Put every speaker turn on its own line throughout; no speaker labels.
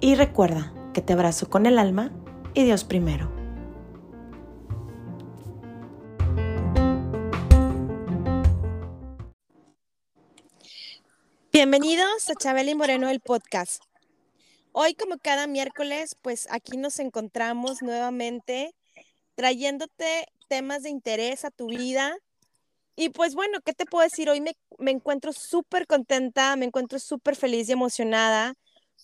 y recuerda que te abrazo con el alma y Dios primero. Bienvenidos a Chabeli Moreno, el podcast. Hoy, como cada miércoles, pues aquí nos encontramos nuevamente trayéndote temas de interés a tu vida. Y pues bueno, ¿qué te puedo decir? Hoy me, me encuentro súper contenta, me encuentro súper feliz y emocionada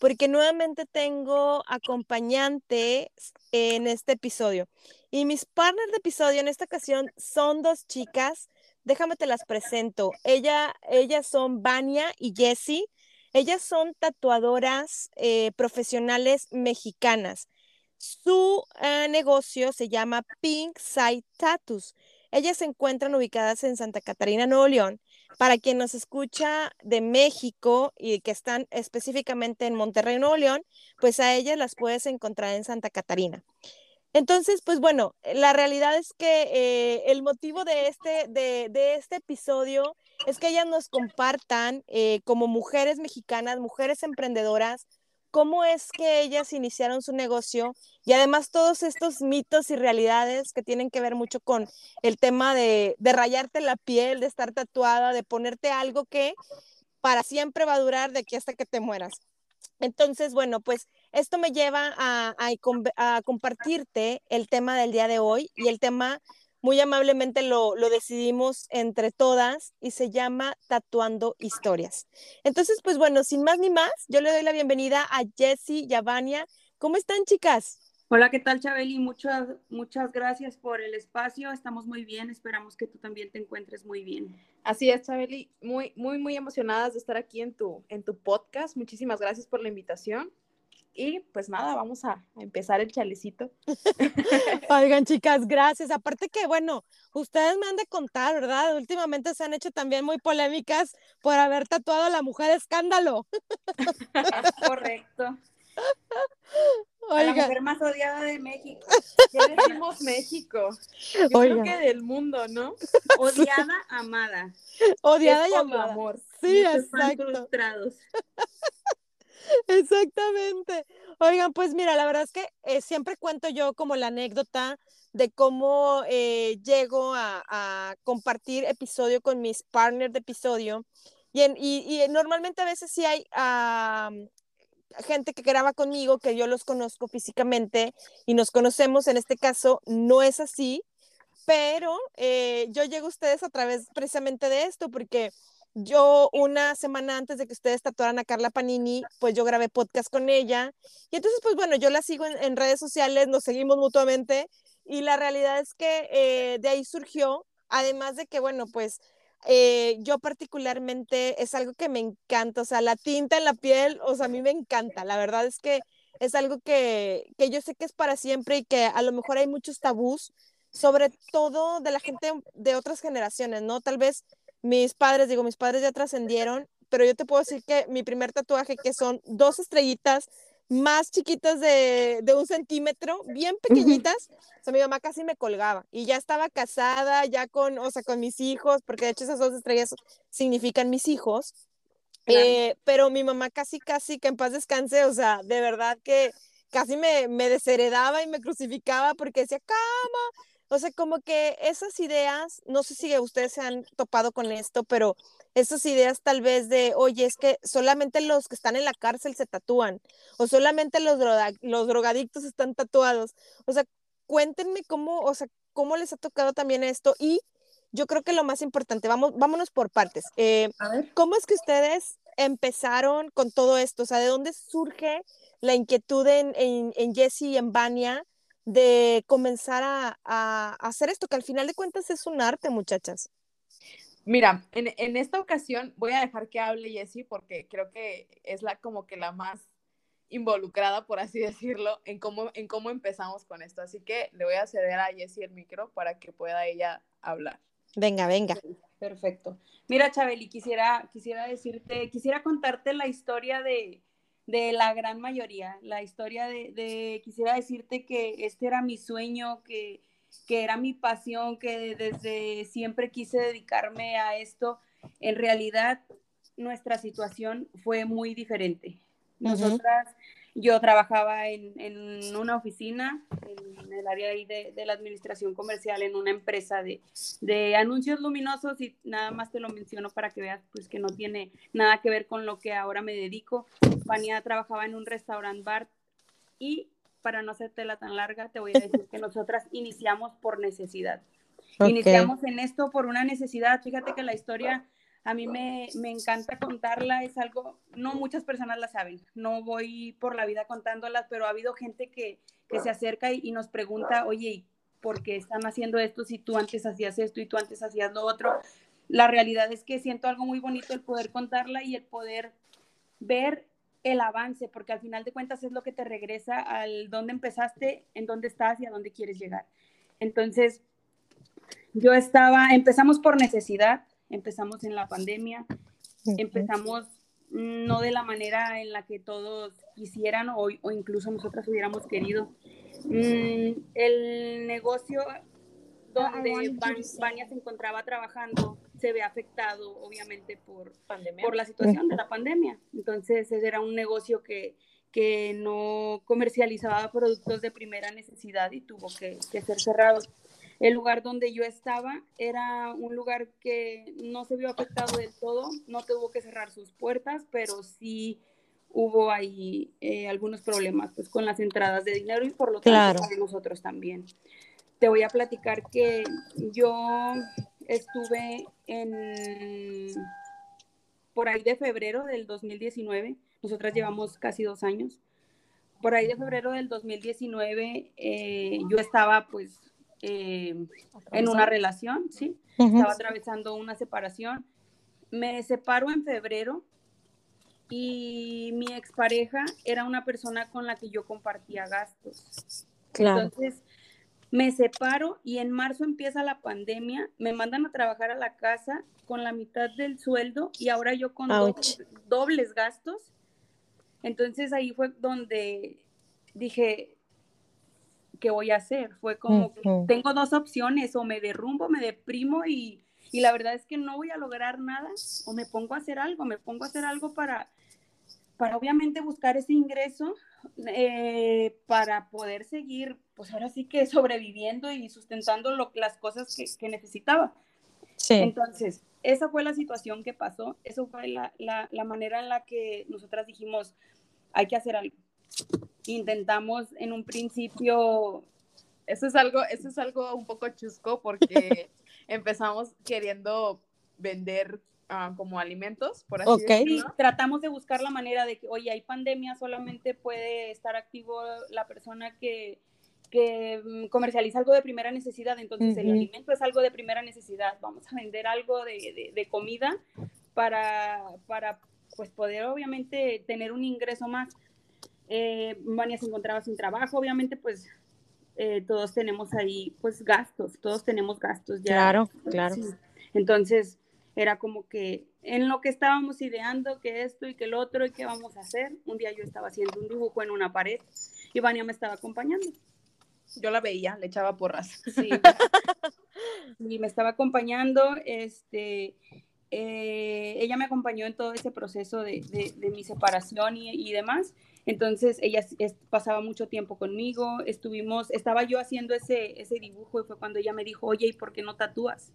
porque nuevamente tengo acompañante en este episodio. Y mis partners de episodio en esta ocasión son dos chicas déjame te las presento. Ella, ellas son Vania y Jessie. Ellas son tatuadoras eh, profesionales mexicanas. Su eh, negocio se llama Pink Side Tattoos. Ellas se encuentran ubicadas en Santa Catarina, Nuevo León. Para quien nos escucha de México y que están específicamente en Monterrey, Nuevo León, pues a ellas las puedes encontrar en Santa Catarina. Entonces, pues bueno, la realidad es que eh, el motivo de este, de, este episodio es que ellas nos compartan eh, como mujeres mexicanas, mujeres emprendedoras, cómo es que ellas iniciaron su negocio y además todos estos mitos y realidades que tienen que ver mucho con el tema de, rayarte la piel, de estar tatuada, de ponerte algo que para siempre va a durar de aquí hasta que te mueras. Entonces, bueno, pues esto me lleva a, compartirte el tema del día de hoy y el tema muy amablemente lo, decidimos entre todas y se llama Tatuando Historias. Entonces, pues bueno, sin más ni más, yo le doy la bienvenida a Jessie y a Vania. ¿Cómo están, chicas?
Hola, ¿qué tal, Chabeli? Muchas, muchas gracias por el espacio. Estamos muy bien. Esperamos que tú también te encuentres muy bien.
Así es, Chabeli. Muy, muy, muy emocionadas de estar aquí en tu, en tu podcast. Muchísimas gracias por la invitación. Y pues nada, vamos a, empezar el chalecito.
Oigan, chicas, gracias. Aparte que, bueno, ustedes me han de contar, ¿verdad? Últimamente se han hecho también muy polémicas por haber tatuado a la mujer escándalo.
Correcto. la mujer más odiada de México.
Ya decimos México. Yo creo que del mundo, ¿no?
Odiada, amada.
Odiada y amada.
amor.
Sí, exacto. Exactamente. Oigan, pues mira, la verdad es que eh, siempre cuento yo como la anécdota de cómo eh, llego a, compartir episodio con mis partners de episodio. Y, y, normalmente a veces sí hay gente que graba conmigo, que yo los conozco físicamente y nos conocemos. En este caso no es así, pero eh, yo llego a ustedes a través precisamente de esto, porque yo una semana antes de que ustedes tatuaran a Carla Panini, pues yo grabé podcast con ella. Y entonces, pues bueno, yo la sigo en, redes sociales, nos seguimos mutuamente. Y la realidad es que eh, de ahí surgió, además de que, bueno, pues eh, yo particularmente es algo que me encanta, o sea, la tinta en la piel, o sea, a mí me encanta. La verdad es que es algo que, que yo sé que es para siempre y que a lo mejor hay muchos tabús, sobre todo de la gente de otras generaciones, ¿no? Tal vez mis padres, digo, mis padres ya trascendieron, pero yo te puedo decir que mi primer tatuaje, que son dos estrellitas más chiquitas de, de un centímetro, bien pequeñitas, o sea, mi mamá casi me colgaba y ya estaba casada, ya con, o sea, con mis hijos, porque de hecho esas dos estrellas significan mis hijos, eh, pero mi mamá casi, casi, que en paz descanse, o sea, de verdad que casi me, me desheredaba y me crucificaba porque decía, cama, o sea, como que esas ideas, no sé si ustedes se han topado con esto, pero esas ideas tal vez de, oye, es que solamente los que están en la cárcel se tatúan, o solamente los, los drogadictos están tatuados. O sea, cuéntenme cómo, o sea, cómo les ha tocado también esto y yo creo que lo más importante, vamos, vámonos por partes. Eh, ¿Cómo es que ustedes empezaron con todo esto? O sea, ¿de dónde surge la inquietud en, en, en Jesse y en Vania de comenzar a, hacer esto, que al final de cuentas es un arte, muchachas.
Mira, en, esta ocasión voy a dejar que hable Jessie porque creo que es la como que la más involucrada, por así decirlo, en cómo, en cómo empezamos con esto. Así que le voy a ceder a Jessie el micro para que pueda ella hablar.
Venga, venga.
Perfecto. Mira, Chabeli, quisiera, quisiera decirte, quisiera contarte la historia de, de la gran mayoría, la historia de, de, quisiera decirte que este era mi sueño, que, que era mi pasión, que desde siempre quise dedicarme a esto. En realidad, nuestra situación fue muy diferente. Nosotras, yo trabajaba en, en, una oficina, en el área ahí de, de, la administración comercial, en una empresa de, de, anuncios luminosos y nada más te lo menciono para que veas pues que no tiene nada que ver con lo que ahora me dedico. Fania trabajaba en un restaurant bar y para no hacértela tan larga, te voy a decir que nosotras iniciamos por necesidad. Okay. Iniciamos en esto por una necesidad. Fíjate que la historia a mí me, me, encanta contarla, es algo, no muchas personas la saben, no voy por la vida contándolas, pero ha habido gente que, que se acerca y, nos pregunta, oye, ¿por qué están haciendo esto si tú antes hacías esto y tú antes hacías lo otro? La realidad es que siento algo muy bonito el poder contarla y el poder ver el avance, porque al final de cuentas es lo que te regresa al dónde empezaste, en dónde estás y a dónde quieres llegar. Entonces, yo estaba, empezamos por necesidad, empezamos en la pandemia, empezamos no de la manera en la que todos quisieran o, o incluso nosotras hubiéramos querido. Mm, el negocio donde Vania se encontraba trabajando se ve afectado obviamente por, ¿Pandemia? por la situación de la pandemia. Entonces ese era un negocio que, que no comercializaba productos de primera necesidad y tuvo que, que ser cerrado. El lugar donde yo estaba era un lugar que no se vio afectado del todo, no tuvo que cerrar sus puertas, pero sí hubo ahí eh, algunos problemas pues, con las entradas de dinero y por lo tanto
Claro.
nosotros también. Te voy a platicar que yo estuve en por ahí de febrero del 2019, nosotras llevamos casi dos años, por ahí de febrero del 2019 eh, yo estaba pues eh, en una relación, ¿sí?
Ujú.
Estaba atravesando una separación. Me separo en febrero y mi expareja era una persona con la que yo compartía gastos.
Claro.
Entonces, me separo y en marzo empieza la pandemia, me mandan a trabajar a la casa con la mitad del sueldo y ahora yo con dobles, dobles gastos. Entonces ahí fue donde dije, ¿qué voy a hacer? Fue como,
Ujú.
tengo dos opciones, o me derrumbo, me deprimo y, y la verdad es que no voy a lograr nada, o me pongo a hacer algo, me pongo a hacer algo para, para obviamente buscar ese ingreso, eh, para poder seguir, pues ahora sí que sobreviviendo y sustentando lo- las cosas que, que necesitaba.
Sí.
Entonces, esa fue la situación que pasó, eso fue la, la, la manera en la que nosotras dijimos, hay que hacer algo. Intentamos en un principio,
Eso es algo, eso es algo un poco chusco porque empezamos queriendo vender ah, como alimentos, por así
Ok.
y
decirlo.
tratamos de buscar la manera de que, oye, hay pandemia, solamente puede estar activo la persona que, que mm, comercializa algo de primera necesidad, entonces el
Ujú.
alimento es algo de primera necesidad, vamos a vender algo de, de- de comida para, para pues poder obviamente tener un ingreso más. Eh, Vania se encontraba sin trabajo, obviamente pues eh, todos tenemos ahí pues gastos, todos tenemos gastos ya.
Claro, claro.
Sí. Entonces era como que en lo que estábamos ideando que esto y que el otro y qué vamos a hacer, un día yo estaba haciendo un dibujo en una pared y Vania me estaba acompañando.
Yo la veía, le echaba porras.
Sí. y me estaba acompañando, este, eh, ella me acompañó en todo ese proceso de, de- de mi separación y, y demás. Entonces ella es- pasaba mucho tiempo conmigo, estuvimos, estaba yo haciendo ese, ese dibujo y fue cuando ella me dijo, oye, ¿y por qué no tatúas?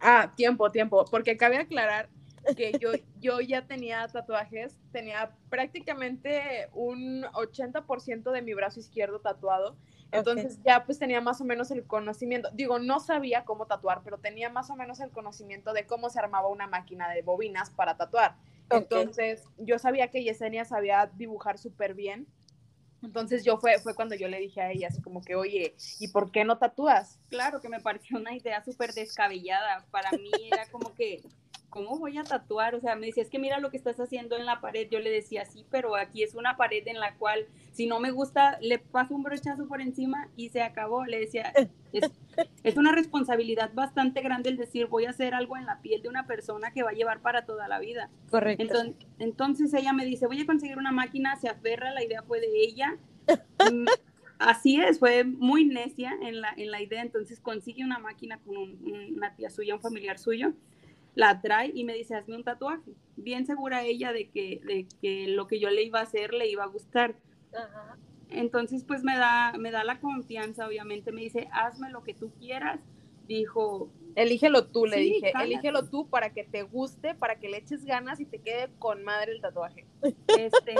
Ah, tiempo, tiempo, porque cabe aclarar que yo, yo ya tenía tatuajes, tenía prácticamente un 80% de mi brazo izquierdo tatuado, entonces ya pues tenía más o menos el conocimiento, digo, no sabía cómo tatuar, pero tenía más o menos el conocimiento de cómo se armaba una máquina de bobinas para tatuar. Entonces yo sabía que Yesenia sabía dibujar súper bien, entonces yo fue, fue cuando yo le dije a ella así como que, oye, ¿y por qué no tatúas?
Claro que me pareció una idea súper descabellada. Para mí era como que, ¿cómo voy a tatuar? O sea, me decía, es que mira lo que estás haciendo en la pared. Yo le decía, sí, pero aquí es una pared en la cual, si no me gusta, le paso un brochazo por encima y se acabó. Le decía, es, es una responsabilidad bastante grande el decir, voy a hacer algo en la piel de una persona que va a llevar para toda la vida.
Correcto.
Entonces, entonces ella me dice, voy a conseguir una máquina, se aferra, la idea fue de ella. Mm, Así es, fue muy necia en la, en la idea, entonces consigue una máquina con un- una tía suya, un familiar suyo, la trae y me dice, hazme un tatuaje. Bien segura ella de que, de que lo que yo le iba a hacer le iba a gustar.
Ajá.
Entonces, pues me da, me da la confianza, obviamente, me dice, hazme lo que tú quieras. Dijo,
Elígelo tú, le
Sí,
dije.
cállate.
Elígelo tú para que te guste, para que le eches ganas y te quede con madre el tatuaje.
Este,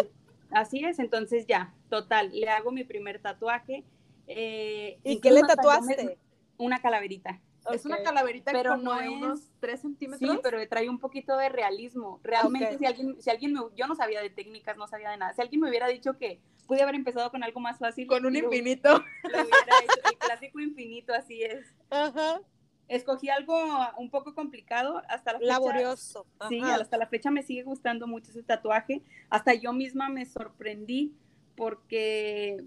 así es, entonces ya, total, le hago mi primer tatuaje. eh,
¿Y qué le tatuaste?
Una calaverita.
Es una calaverita
Pero
como
no
de
es-
unos 3 centímetros.
Sí, pero trae un poquito de realismo. Realmente,
Ok.
si alguien, si alguien me, yo no sabía de técnicas, no sabía de nada. Si alguien me hubiera dicho que pude haber empezado con algo más fácil,
con un
lo-
infinito.
lo hubiera hecho. El clásico infinito, así es.
Ajá.
Escogí algo un poco complicado hasta la fecha.
Laborioso.
Sí,
Ajá.
hasta la fecha me sigue gustando mucho ese tatuaje. Hasta yo misma me sorprendí porque,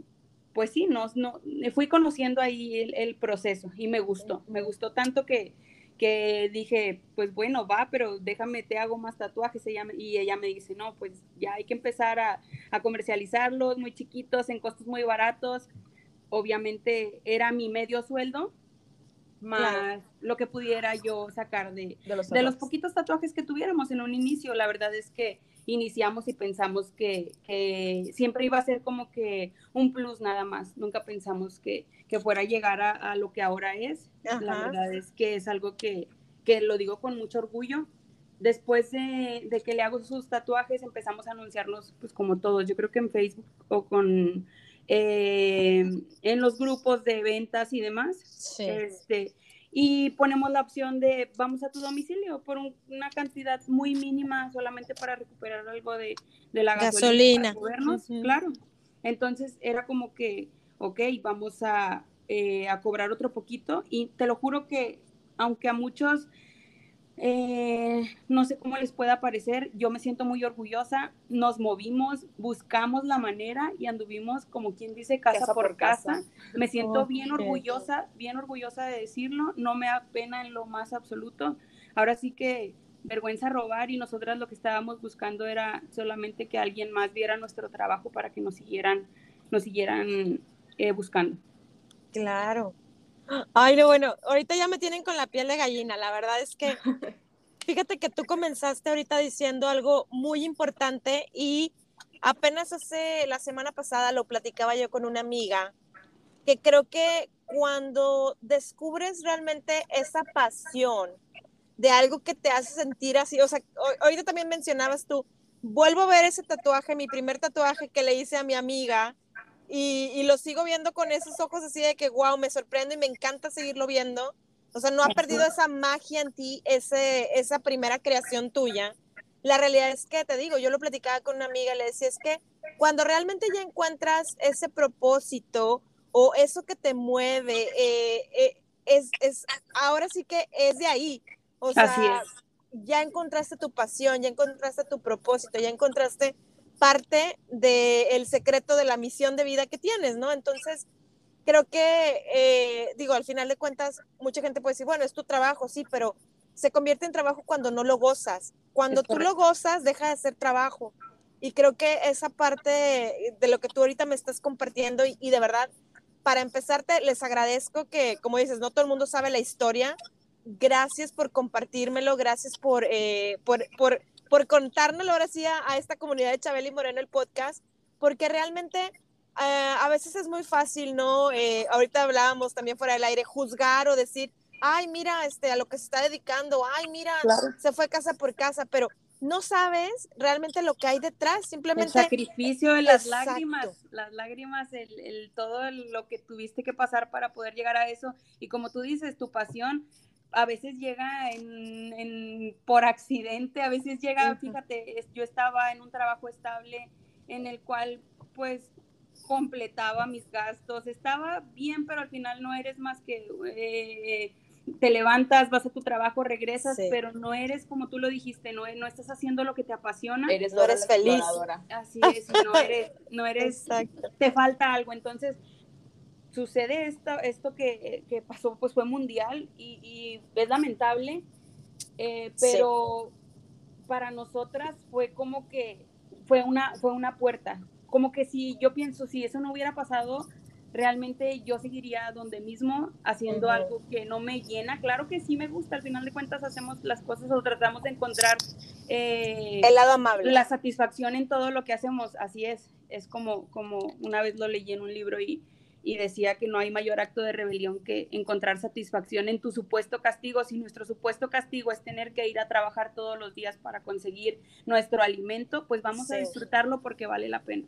pues sí, no, no, fui conociendo ahí el, el proceso y me gustó. Me gustó tanto que, que dije, pues bueno, va, pero déjame, te hago más tatuajes. Ella y ella me dice, no, pues ya hay que empezar a, a comercializarlos muy chiquitos, en costos muy baratos. Obviamente era mi medio sueldo, más
Claro.
lo que pudiera yo sacar de,
De los,
de los
tatuajes.
poquitos tatuajes que tuviéramos en un inicio, la verdad es que iniciamos y pensamos que, que siempre iba a ser como que un plus nada más. Nunca pensamos que, que fuera a llegar a, a lo que ahora es. La verdad es que es algo que, que lo digo con mucho orgullo. Después de, de que le hago sus tatuajes, empezamos a anunciarnos, pues como todos, yo creo que en Facebook o con eh, en los grupos de ventas y demás.
Sí.
Este, y ponemos la opción de vamos a tu domicilio por un- una cantidad muy mínima solamente para recuperar algo de, de la
Gasolina.
gasolina. para movernos,
Ujú.
Claro. Entonces era como que, ok, vamos a, eh, a cobrar otro poquito y te lo juro que aunque a muchos eh, no sé cómo les pueda parecer, yo me siento muy orgullosa, nos movimos, buscamos la manera y anduvimos como quien dice casa,
Casa
por
por
casa.
casa.
Me siento bien orgullosa, bien orgullosa de decirlo, no me da pena en lo más absoluto. Ahora sí que vergüenza robar y nosotras lo que estábamos buscando era solamente que alguien más viera nuestro trabajo para que nos siguieran, nos siguieran eh, buscando.
Claro. Ay, no, bueno, ahorita ya me tienen con la piel de gallina. La verdad es que, fíjate que tú comenzaste ahorita diciendo algo muy importante y apenas hace la semana pasada lo platicaba yo con una amiga, que creo que cuando descubres realmente esa pasión de algo que te hace sentir así, o sea, ahorita también mencionabas tú, vuelvo a ver ese tatuaje, mi primer tatuaje que le hice a mi amiga, y, y lo sigo viendo con esos ojos así de que, wow, me sorprende y me encanta seguirlo viendo. O sea, no ha perdido esa magia en ti, ese, esa primera creación tuya. La realidad es que, te digo, yo lo platicaba con una amiga, le decía, es que cuando realmente ya encuentras ese propósito o eso que te mueve, eh, eh, es, es, ahora sí que es de ahí. O sea,
Así es.
ya encontraste tu pasión, ya encontraste tu propósito, ya encontraste parte del secreto de la misión de vida que tienes, ¿no? Entonces, creo que, eh, digo, al final de cuentas, mucha gente puede decir, bueno, es tu trabajo, sí, pero se convierte en trabajo cuando no lo gozas. Cuando tú lo gozas, deja de ser trabajo. Y creo que esa parte de lo que tú ahorita me estás compartiendo y, y de verdad, para empezarte, les agradezco que, como dices, no todo el mundo sabe la historia. Gracias por compartírmelo, gracias por, eh, por, por, por contárnoslo ahora sí a, a esta comunidad de Chabeli Moreno, el podcast, porque realmente eh, a veces es muy fácil, ¿no? Eh, ahorita hablábamos también fuera del aire, juzgar o decir, ay, mira, este, a lo que se está dedicando, ay, mira,
Claro.
se fue casa por casa, pero no sabes realmente lo que hay detrás,
El
simplemente
sacrificio, las
Exacto.
lágrimas, las lágrimas, el, el- todo lo que tuviste que pasar para poder llegar a eso. Y como tú dices, tu pasión a veces llega en, en- por accidente, a veces llega, fíjate, es- yo estaba en un trabajo estable en el cual pues completaba mis gastos, estaba bien, pero al final no eres más que eh, te levantas, vas a tu trabajo, regresas,
Sí.
pero no eres como tú lo dijiste, no, no estás haciendo lo que te apasiona.
Eres,
No eres feliz.
Así es, no eres, no eres,
Exacto.
te falta algo. Entonces, sucede esto, esto que, que pasó, pues fue mundial y, y es lamentable, eh,
Sí.
pero para nosotras fue como que fue una, fue una puerta. Como que si yo pienso, si eso no hubiera pasado, realmente yo seguiría donde mismo haciendo
Ujú.
algo que no me llena. Claro que sí me gusta, al final de cuentas hacemos las cosas o tratamos de encontrar eh,
El lado amable.
la satisfacción en todo lo que hacemos, así es. Es como, como una vez lo leí en un libro y, y decía que no hay mayor acto de rebelión que encontrar satisfacción en tu supuesto castigo. Si nuestro supuesto castigo es tener que ir a trabajar todos los días para conseguir nuestro alimento, pues vamos a
Sí.
disfrutarlo porque vale la pena.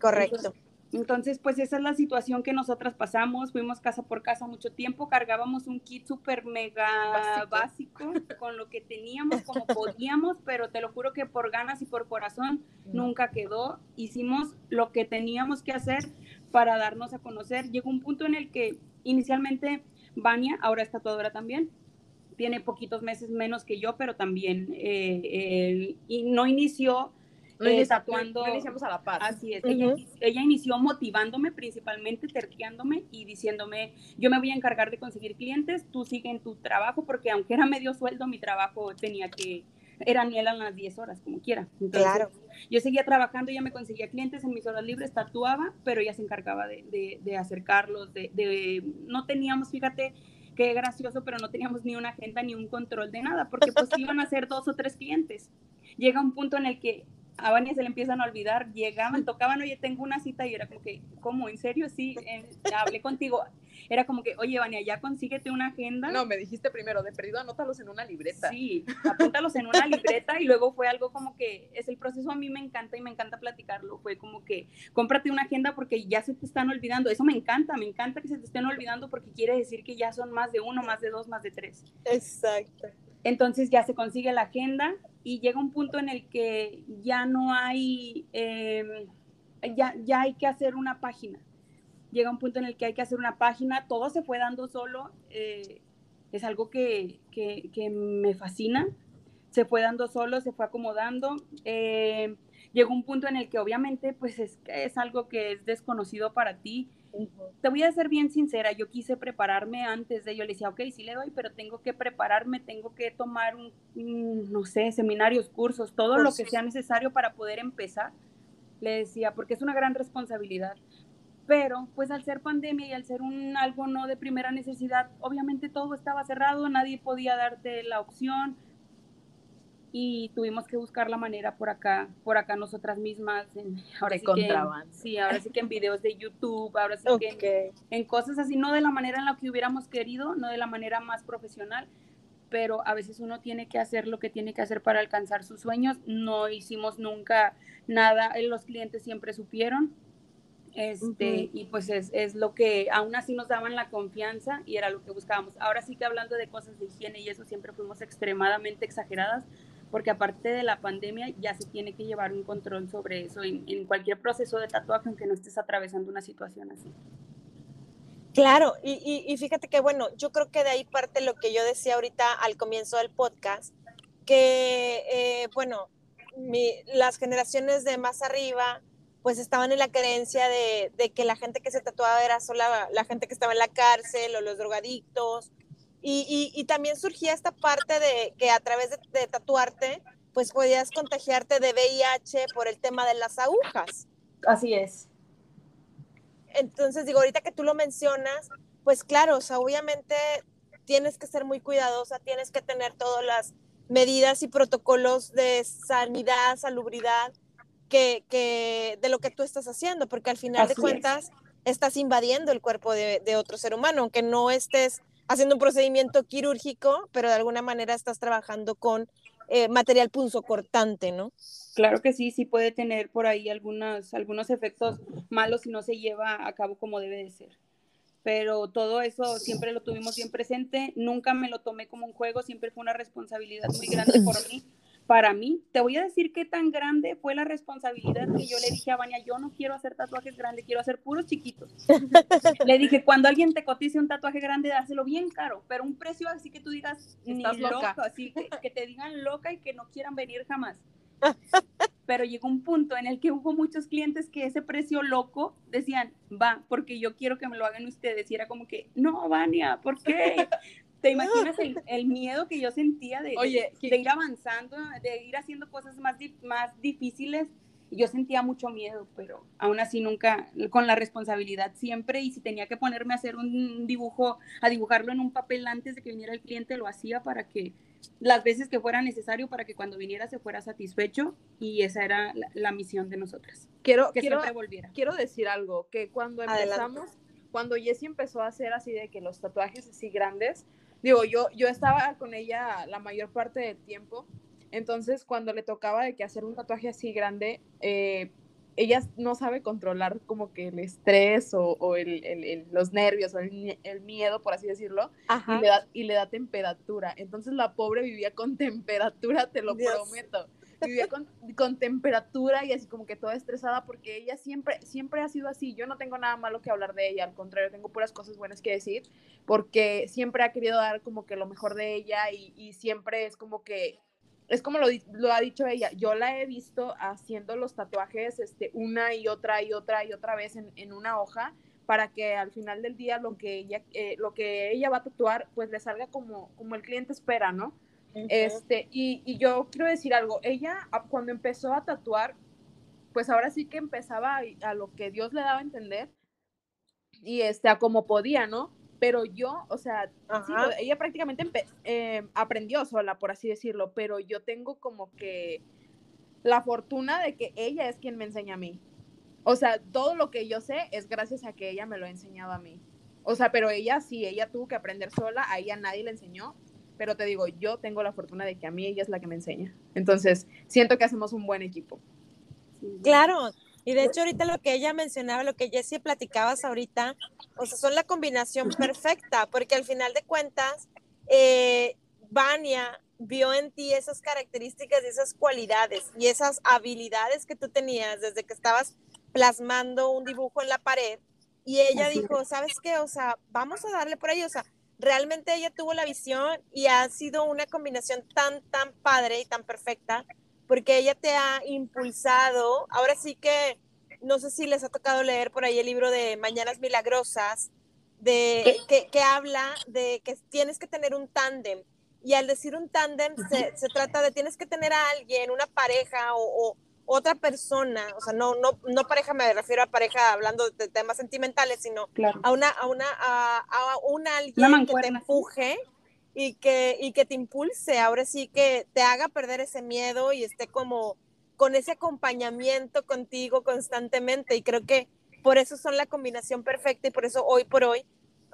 Correcto.
Entonces, pues esa es la situación que nosotras pasamos. Fuimos casa por casa mucho tiempo, cargábamos un kit súper mega básico. con lo que teníamos, como podíamos, pero te lo juro que por ganas y por corazón nunca quedó. Hicimos lo que teníamos que hacer para darnos a conocer. Llegó un punto en el que inicialmente Vania, ahora es tatuadora también, tiene poquitos meses menos que yo, pero también eh, eh, y no inició
No,
eh, tatuando.
no iniciamos a la par.
Así es,
Ujú.
ella, ella inició motivándome, principalmente terqueándome y diciéndome, yo me voy a encargar de conseguir clientes, tú sigue en tu trabajo, porque aunque era medio sueldo, mi trabajo tenía que, eran eran las 10 horas, como quiera. Entonces,
Claro.
Yo seguía trabajando, ella me conseguía clientes en mis horas libres, tatuaba, pero ella se encargaba de, de, de acercarlos, de, de, no teníamos, fíjate, qué gracioso, pero no teníamos ni una agenda ni un control de nada, porque pues iban a ser dos o tres clientes. Llega un punto en el que a Vania se le empiezan a olvidar, llegaban, tocaban, oye, tengo una cita y era como que, ¿cómo? ¿En serio? Sí, eh, hablé contigo. Era como que, oye, Vania, ya consíguete una agenda.
No, me dijiste primero, de perdido anótalos en una libreta.
Sí, apúntalos en una libreta y luego fue algo como que es el proceso a mí me encanta y me encanta platicarlo. Fue como que cómprate una agenda porque ya se te están olvidando. Eso me encanta, me encanta que se te estén olvidando porque quiere decir que ya son más de uno, más de dos, más de tres.
Exacto.
Entonces ya se consigue la agenda y llega un punto en el que ya no hay, eh, ya, ya hay que hacer una página. Llega un punto en el que hay que hacer una página, todo se fue dando solo, eh, es algo que, que, que, me fascina, se fue dando solo, se fue acomodando. Eh, llegó un punto en el que obviamente pues es, es algo que es desconocido para ti, te voy a ser bien sincera, yo quise prepararme antes de, yo le decía, ok, sí le doy, pero tengo que prepararme, tengo que tomar un, un no sé, seminarios, cursos, todo lo que sea necesario para poder empezar. Le decía, porque es una gran responsabilidad. Pero, pues al ser pandemia y al ser un algo no de primera necesidad, obviamente todo estaba cerrado, nadie podía darte la opción y tuvimos que buscar la manera por acá, por acá nosotras mismas. En, ahora
de
sí
contrabando.
Que, sí, ahora sí que en videos de YouTube, ahora sí
Okay.
que en, en cosas así, no de la manera en la que hubiéramos querido, no de la manera más profesional, pero a veces uno tiene que hacer lo que tiene que hacer para alcanzar sus sueños. No hicimos nunca nada, eh, los clientes siempre supieron. Este, y pues es, es lo que aún así nos daban la confianza y era lo que buscábamos. Ahora sí que hablando de cosas de higiene y eso siempre fuimos extremadamente exageradas, porque aparte de la pandemia ya se tiene que llevar un control sobre eso en, en cualquier proceso de tatuaje, aunque no estés atravesando una situación así.
Claro, y, y, y, fíjate que bueno, yo creo que de ahí parte lo que yo decía ahorita al comienzo del podcast, que eh, bueno, mi, las generaciones de más arriba pues estaban en la creencia de, de, que la gente que se tatuaba era sola la gente que estaba en la cárcel o los drogadictos. Y, y, y también surgía esta parte de que a través de, de, tatuarte, pues podías contagiarte de VIH por el tema de las agujas.
Así es.
Entonces, digo, ahorita que tú lo mencionas, pues claro, o sea, obviamente tienes que ser muy cuidadosa, tienes que tener todas las medidas y protocolos de sanidad, salubridad, que, que, de lo que tú estás haciendo, porque al final Así de cuentas es. estás invadiendo el cuerpo de, de, otro ser humano, aunque no estés haciendo un procedimiento quirúrgico, pero de alguna manera estás trabajando con eh, material punzocortante, ¿no?
Claro que sí, sí puede tener por ahí algunos, algunos efectos malos si no se lleva a cabo como debe de ser. Pero todo eso siempre lo tuvimos bien presente, nunca me lo tomé como un juego, siempre fue una responsabilidad muy grande por mí para mí, te voy a decir qué tan grande fue la responsabilidad que yo le dije a Vania, yo no quiero hacer tatuajes grandes, quiero hacer puros chiquitos. le dije, cuando alguien te cotice un tatuaje grande, dáselo bien caro, pero un precio así que tú digas, ni loca, así que, que te digan loca y que no quieran venir jamás. Pero llegó un punto en el que hubo muchos clientes que ese precio loco decían, va, porque yo quiero que me lo hagan ustedes. Y era como que, no, Vania, ¿por qué? ¿Te imaginas el, miedo que yo sentía de, Oye, de, ir avanzando, de ir haciendo cosas más, más difíciles? Yo sentía mucho miedo, pero aún así nunca, con la responsabilidad siempre, y si tenía que ponerme a hacer un dibujo, a dibujarlo en un papel antes de que viniera el cliente, lo hacía para que las veces que fuera necesario para que cuando viniera se fuera satisfecho y esa era la, misión de nosotras.
Quiero, que quiero, volviera. Quiero decir algo, que cuando empezamos, cuando Jessie empezó a hacer así de que los tatuajes así grandes, digo, yo, yo estaba con ella la mayor parte del tiempo, entonces cuando le tocaba de que hacer un tatuaje así grande, eh, ella no sabe controlar como que el estrés o, el, los nervios o el, miedo, por así decirlo, y le, da, y le da temperatura. Entonces la pobre vivía con temperatura, te lo prometo. Vivía con, con, temperatura y así como que toda estresada porque ella siempre, siempre ha sido así. Yo no tengo nada malo que hablar de ella, al contrario, tengo puras cosas buenas que decir porque siempre ha querido dar como que lo mejor de ella y, y siempre es como que es como lo, lo, ha dicho ella, yo la he visto haciendo los tatuajes este, una y otra y otra y otra vez en, en una hoja para que al final del día lo que ella, eh, lo que ella va a tatuar pues le salga como, como el cliente espera, ¿no? Este, y, y, yo quiero decir algo, ella cuando empezó a tatuar, pues ahora sí que empezaba a, a lo que Dios le daba a entender y este, a como podía, ¿no? pero yo, o sea, ella prácticamente eh, aprendió sola, por así decirlo, pero yo tengo como que la fortuna de que ella es quien me enseña a mí. O sea, todo lo que yo sé es gracias a que ella me lo ha enseñado a mí. O sea, pero ella sí, ella tuvo que aprender sola, a ella nadie le enseñó, pero te digo, yo tengo la fortuna de que a mí ella es la que me enseña. Entonces, siento que hacemos un buen equipo.
Claro, y de hecho ahorita lo que ella mencionaba, lo que Jessie platicabas ahorita, o sea, son la combinación perfecta, porque al final de cuentas, eh, Vania vio en ti esas características y esas cualidades y esas habilidades que tú tenías desde que estabas plasmando un dibujo en la pared y ella dijo, ¿sabes qué? O sea, vamos a darle por ahí, o sea, realmente ella tuvo la visión y ha sido una combinación tan, tan padre y tan perfecta porque ella te ha impulsado. Ahora sí que, no sé si les ha tocado leer por ahí el libro de Mañanas Milagrosas, de, que, que habla de que tienes que tener un tándem. Y al decir un tándem, se, se, trata de tienes que tener a alguien, una pareja o, otra persona, o sea, no, no, no pareja, me refiero a pareja hablando de temas sentimentales, sino a una, a una, a, a un alguien que te empuje y que, y que te impulse, ahora sí que te haga perder ese miedo y esté como con ese acompañamiento contigo constantemente. Y creo que por eso son la combinación perfecta y por eso hoy por hoy,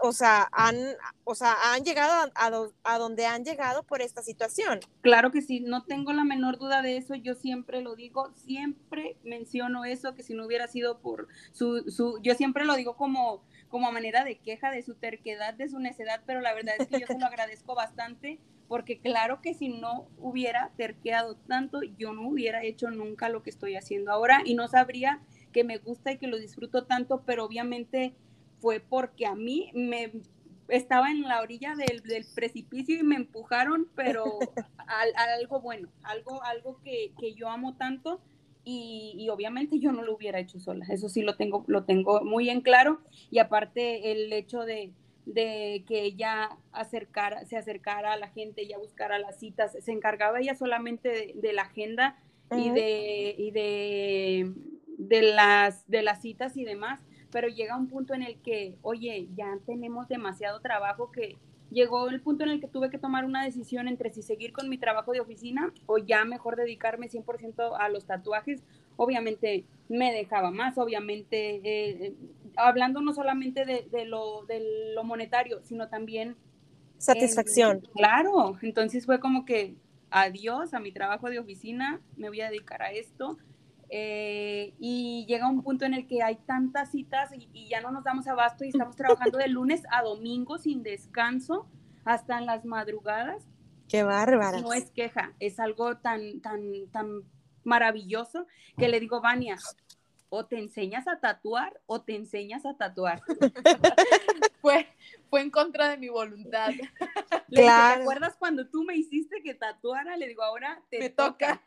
o sea, han, o sea, han llegado a, a, donde han llegado por esta situación.
Claro que sí, no tengo la menor duda de eso, yo siempre lo digo, siempre menciono eso, que si no hubiera sido por su, su yo siempre lo digo como como manera de queja de su terquedad, de su necedad, pero la verdad es que yo se lo agradezco bastante porque claro que si no hubiera terqueado tanto, yo no hubiera hecho nunca lo que estoy haciendo ahora y no sabría que me gusta y que lo disfruto tanto, pero obviamente fue porque a mí me estaba en la orilla del, precipicio y me empujaron, pero a, algo bueno, algo, algo que, que yo amo tanto y, obviamente yo no lo hubiera hecho sola, eso sí lo tengo, lo tengo muy en claro. Y aparte el hecho de, que ella acercara, se acercara a la gente, ella buscara las citas, se encargaba ella solamente de, la agenda y, de, y de, de, las, de las citas y demás, pero llega un punto en el que, oye, ya tenemos demasiado trabajo que llegó el punto en el que tuve que tomar una decisión entre si seguir con mi trabajo de oficina o ya mejor dedicarme 100% a los tatuajes. Obviamente me dejaba más, obviamente, eh, eh, hablando no solamente de, lo, de lo monetario, sino también...
Satisfacción.
claro, entonces fue como que adiós a mi trabajo de oficina, me voy a dedicar a esto eh, y llega un punto en el que hay tantas citas y, ya no nos damos abasto y estamos trabajando de lunes a domingo sin descanso hasta en las madrugadas.
Qué bárbara.
No es queja, es algo tan, tan, tan maravilloso que le digo, Vania, o te enseñas a tatuar o te enseñas a tatuar.
fue, fue en contra de mi voluntad.
¿Te acuerdas cuando tú me hiciste que tatuara? Le digo, ahora te toca.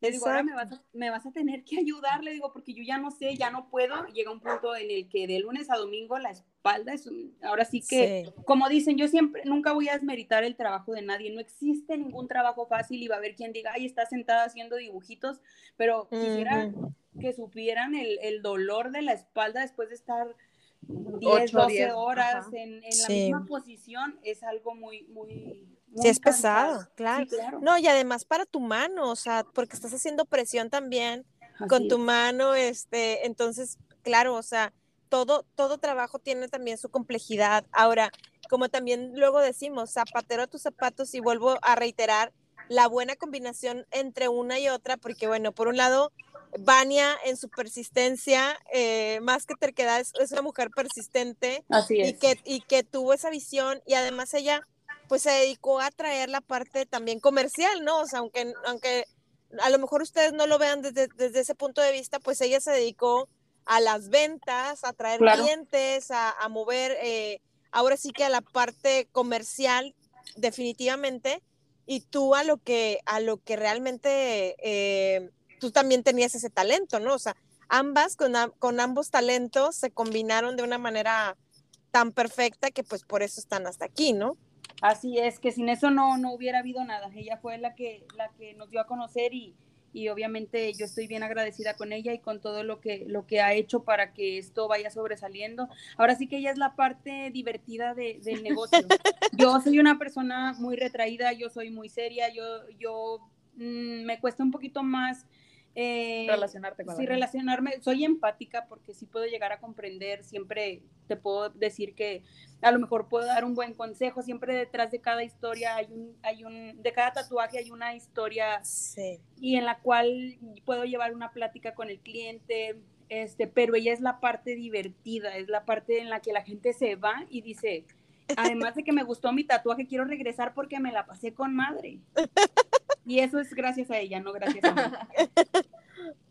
Le digo, ahora me vas, a, me vas, a, tener que ayudar, le digo, porque yo ya no sé, ya no puedo. Llega un punto en el que de lunes a domingo la espalda es ahora sí que, como dicen, yo siempre, nunca voy a desmeritar el trabajo de nadie. No existe ningún trabajo fácil y va a haber quien diga, ay, está sentada haciendo dibujitos, pero quisiera que supieran el, el, dolor de la espalda después de estar 10, 12 horas en, en la misma posición. Es algo muy, muy
Sí, es pesado, claro. No, y además para tu mano, o sea, porque estás haciendo presión también con tu mano, este, entonces, claro, o sea, todo, todo trabajo tiene también su complejidad. Ahora, como también luego decimos, zapatero a tus zapatos y vuelvo a reiterar la buena combinación entre una y otra, porque bueno, por un lado, Vania en su persistencia, eh, más que terquedad, es, es, una mujer persistente y, que, y que tuvo esa visión y además ella pues se dedicó a traer la parte también comercial, ¿no? O sea, aunque, aunque a lo mejor ustedes no lo vean desde, ese punto de vista, pues ella se dedicó a las ventas, a traer clientes, a, mover, eh, ahora sí que a la parte comercial, definitivamente, y tú a lo que, a lo que realmente eh, tú también tenías ese talento, ¿no? O sea, ambas con, con ambos talentos se combinaron de una manera tan perfecta que pues por eso están hasta aquí, ¿no?
Así es, que sin eso no, no hubiera habido nada. Ella fue la que, la que nos dio a conocer y, y obviamente yo estoy bien agradecida con ella y con todo lo que, lo que ha hecho para que esto vaya sobresaliendo. Ahora sí que ella es la parte divertida de, del negocio. Yo soy una persona muy retraída, yo soy muy seria, yo, yo mm, me cuesta un poquito más
eh, Relacionarte con
Sí, relacionarme. Soy empática porque sí puedo llegar a comprender. Siempre te puedo decir que a lo mejor puedo dar un buen consejo. Siempre detrás de cada historia hay un, hay un, de cada tatuaje hay una historia y en la cual puedo llevar una plática con el cliente. Este, pero ella es la parte divertida, es la parte en la que la gente se va y dice, además de que me gustó mi tatuaje, quiero regresar porque me la pasé con madre. Y eso es gracias a ella, no gracias a mí.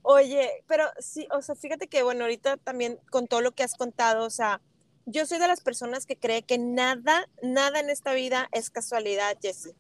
Oye, pero sí, o sea, fíjate que, bueno, ahorita también con todo lo que has contado, o sea, yo soy de las personas que cree que nada, nada en esta vida es casualidad, Jessie.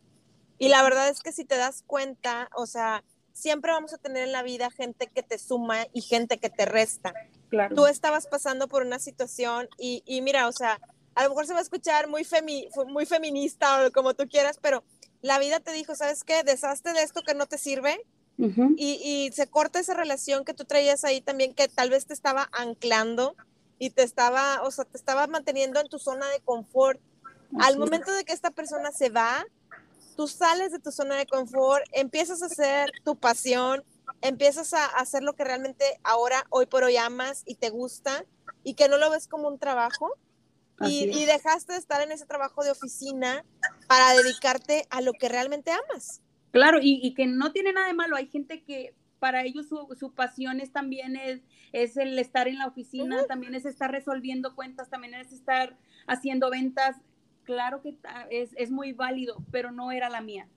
Y la verdad es que si te das cuenta, o sea, siempre vamos a tener en la vida gente que te suma y gente que te resta. Claro. Tú estabas pasando por una situación y, y mira, o sea, a lo mejor se va a escuchar muy, femi, muy feminista o como tú quieras, pero la vida te dijo, ¿sabes qué? Deshazte de esto que no te sirve y, se corta esa relación que tú traías ahí también, que tal vez te estaba anclando y te estaba, o sea, te estaba manteniendo en tu zona de confort. Al momento de que esta persona se va, tú sales de tu zona de confort, empiezas a hacer tu pasión, empiezas a hacer lo que realmente ahora, hoy por hoy amas y te gusta y que no lo ves como un trabajo y, dejaste de estar en ese trabajo de oficina para dedicarte a lo que realmente amas.
Claro, y, que no tiene nada de malo. Hay gente que para ellos su, pasión es también es, es, el estar en la oficina, también es estar resolviendo cuentas, también es estar haciendo ventas. Claro que es, es muy válido, pero no era la mía.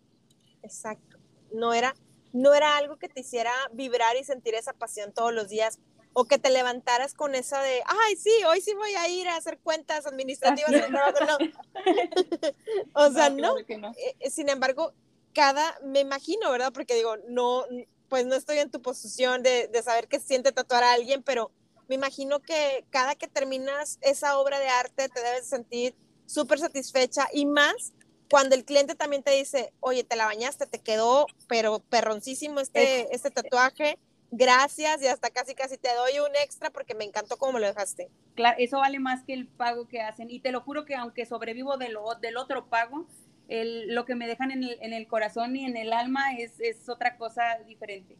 Exacto. No era, no era algo que te hiciera vibrar y sentir esa pasión todos los días o que te levantaras con esa de, ay, sí, hoy sí voy a ir a hacer cuentas administrativas. o sea, no. Eh, eh, sin embargo, cada, me imagino, ¿verdad? Porque digo, no, pues no estoy en tu posición de, de saber qué siente tatuar a alguien, pero me imagino que cada que terminas esa obra de arte te debes sentir súper satisfecha y más cuando el cliente también te dice, oye, te la bañaste, te quedó, pero perroncísimo este, este tatuaje gracias y hasta casi casi te doy un extra porque me encantó cómo lo dejaste.
Claro, eso vale más que el pago que hacen. Y te lo juro que aunque sobrevivo de lo, del otro pago, el, lo que me dejan en el, en el, corazón y en el alma es, es otra cosa diferente.